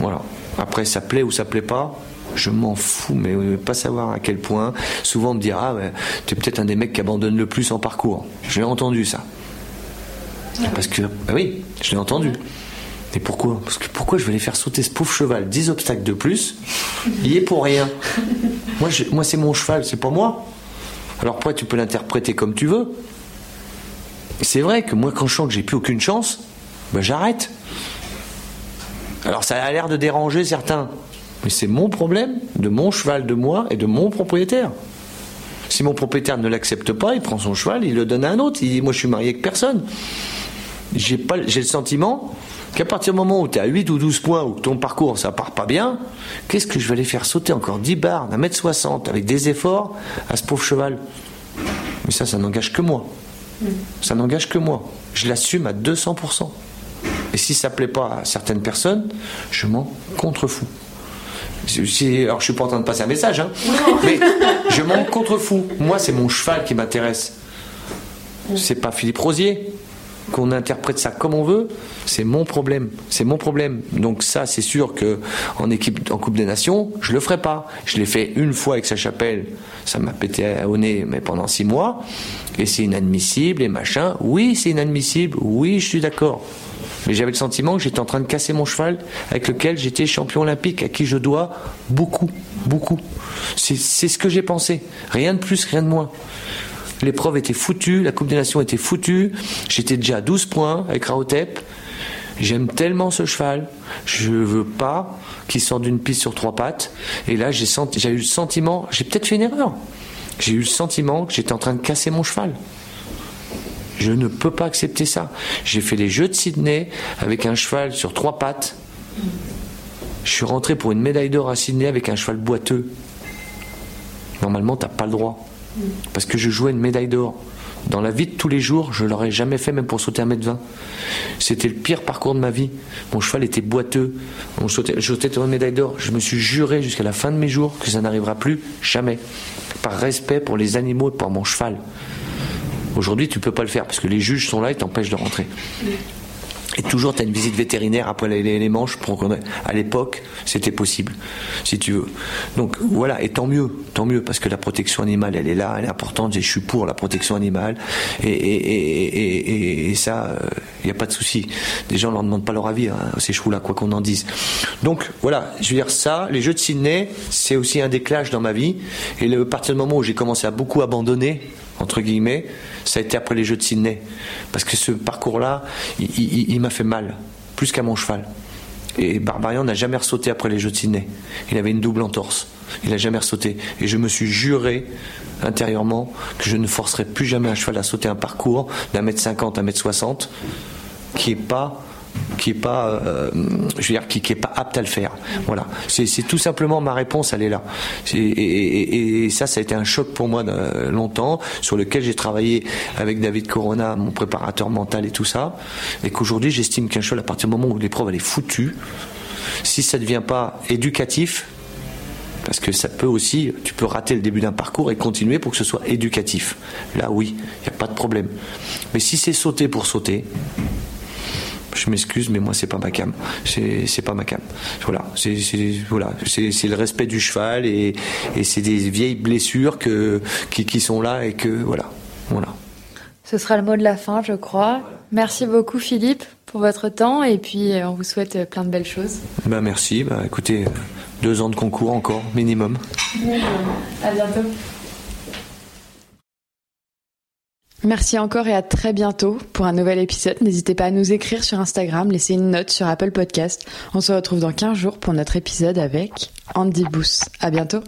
Voilà. Après, ça plaît ou ça plaît pas, je m'en fous, mais pas savoir à quel point. Souvent, on me dira, ah, tu es peut-être un des mecs qui abandonne le plus en parcours. J'ai entendu ça. Parce que, bah oui, je l'ai entendu. Et pourquoi? Parce que pourquoi je vais aller faire sauter ce pauvre cheval 10 obstacles de plus? Il est pour rien. Moi, moi c'est mon cheval, c'est pas moi. Alors pourquoi tu peux l'interpréter comme tu veux? C'est vrai que moi, quand je sens que j'ai plus aucune chance, ben j'arrête. Alors ça a l'air de déranger certains, mais c'est mon problème, de mon cheval, de moi et de mon propriétaire. Si mon propriétaire ne l'accepte pas, il prend son cheval, il le donne à un autre. Il dit Moi, je suis marié avec personne j'ai pas j'ai le sentiment qu'à partir du moment où tu es à 8 ou 12 points ou que ton parcours ça part pas bien, qu'est-ce que je vais aller faire sauter encore 10 barres d'un mètre 60 avec des efforts à ce pauvre cheval? Mais ça, ça n'engage que moi. Ça n'engage que moi. Je l'assume à 200%. Et si ça plaît pas à certaines personnes, je m'en contrefous. alors je suis pas en train de passer un message, hein, mais je m'en contrefous. Moi, c'est mon cheval qui m'intéresse. C'est pas Philippe Rosier qu'on interprète ça comme on veut, c'est mon problème. C'est mon problème. Donc ça, c'est sûr que en équipe, en Coupe des Nations, je le ferai pas. Je l'ai fait une fois avec sa chapelle. Ça m'a pété au nez, mais pendant six mois. Et c'est inadmissible et machin. Oui, c'est inadmissible. Oui, je suis d'accord. Mais j'avais le sentiment que j'étais en train de casser mon cheval avec lequel j'étais champion olympique, à qui je dois beaucoup, beaucoup. C'est ce que j'ai pensé. Rien de plus, rien de moins. L'épreuve était foutue, la Coupe des Nations était foutue. J'étais déjà à 12 points avec Raotep. J'aime tellement ce cheval, je veux pas qu'il sorte d'une piste sur trois pattes. Et là, j'ai eu le sentiment, j'ai peut-être fait une erreur. J'ai eu le sentiment que j'étais en train de casser mon cheval. Je ne peux pas accepter ça. J'ai fait les Jeux de Sydney avec un cheval sur trois pattes. Je suis rentré pour une médaille d'or à Sydney avec un cheval boiteux. Normalement, tu n'as pas le droit parce que je jouais une médaille d'or. Dans la vie de tous les jours, je l'aurais jamais fait, même pour sauter un mètre 20. C'était le pire parcours de ma vie. Mon cheval était boiteux. je sautais une médaille d'or. Je me suis juré jusqu'à la fin de mes jours que ça n'arrivera plus, jamais. Par respect pour les animaux et pour mon cheval. Aujourd'hui, tu peux pas le faire parce que les juges sont là et t'empêchent de rentrer. Et toujours, tu as une visite vétérinaire après les, manches. Pour à l'époque, c'était possible, si tu veux. Donc voilà, et tant mieux, tant mieux, parce que la protection animale, elle est là, elle est importante. Et je suis pour la protection animale. Et, et, et, ça, il euh, n'y a pas de souci. Les gens ne leur demandent pas leur avis, hein, ces chevaux-là, quoi qu'on en dise. Donc voilà, je veux dire ça, les Jeux de Sydney, c'est aussi un déclage dans ma vie. Et à partir du moment où j'ai commencé à beaucoup abandonner, entre guillemets, ça a été après les Jeux de Sydney. Parce que ce parcours-là, il, m'a fait mal, plus qu'à mon cheval. Et Barbarian n'a jamais ressauté après les Jeux de Sydney. Il avait une double entorse. Il n'a jamais ressauté. Et je me suis juré intérieurement que je ne forcerai plus jamais un cheval à sauter un parcours d'un mètre cinquante un mètre soixante qui est pas qui est pas, euh, je veux dire, qui, est pas apte à le faire. Voilà. C'est tout simplement ma réponse, elle est là. Et, et, ça, ça a été un choc pour moi euh, longtemps, sur lequel j'ai travaillé avec David Corona, mon préparateur mental et tout ça, et qu'aujourd'hui, j'estime qu'un cheval, à partir du moment où l'épreuve elle est foutue, si ça ne devient pas éducatif, Parce que ça peut aussi, tu peux rater le début d'un parcours et continuer pour que ce soit éducatif. Là, oui, il n'y a pas de problème. Mais si c'est sauter pour sauter, je m'excuse, mais moi c'est pas ma cam. C'est pas ma cam. Voilà, c'est voilà, c'est le respect du cheval et, et c'est des vieilles blessures que qui, qui, sont là et que voilà, voilà. Ce sera le mot de la fin, je crois. Merci beaucoup Philippe pour votre temps et puis euh, on vous souhaite euh, plein de belles choses. Bah merci. Bah écoutez, euh, deux ans de concours encore minimum. À bientôt. Merci encore et à très bientôt pour un nouvel épisode. N'hésitez pas à nous écrire sur Instagram, laisser une note sur Apple Podcast. On se retrouve dans 15 jours pour notre épisode avec Andy Booth. À bientôt.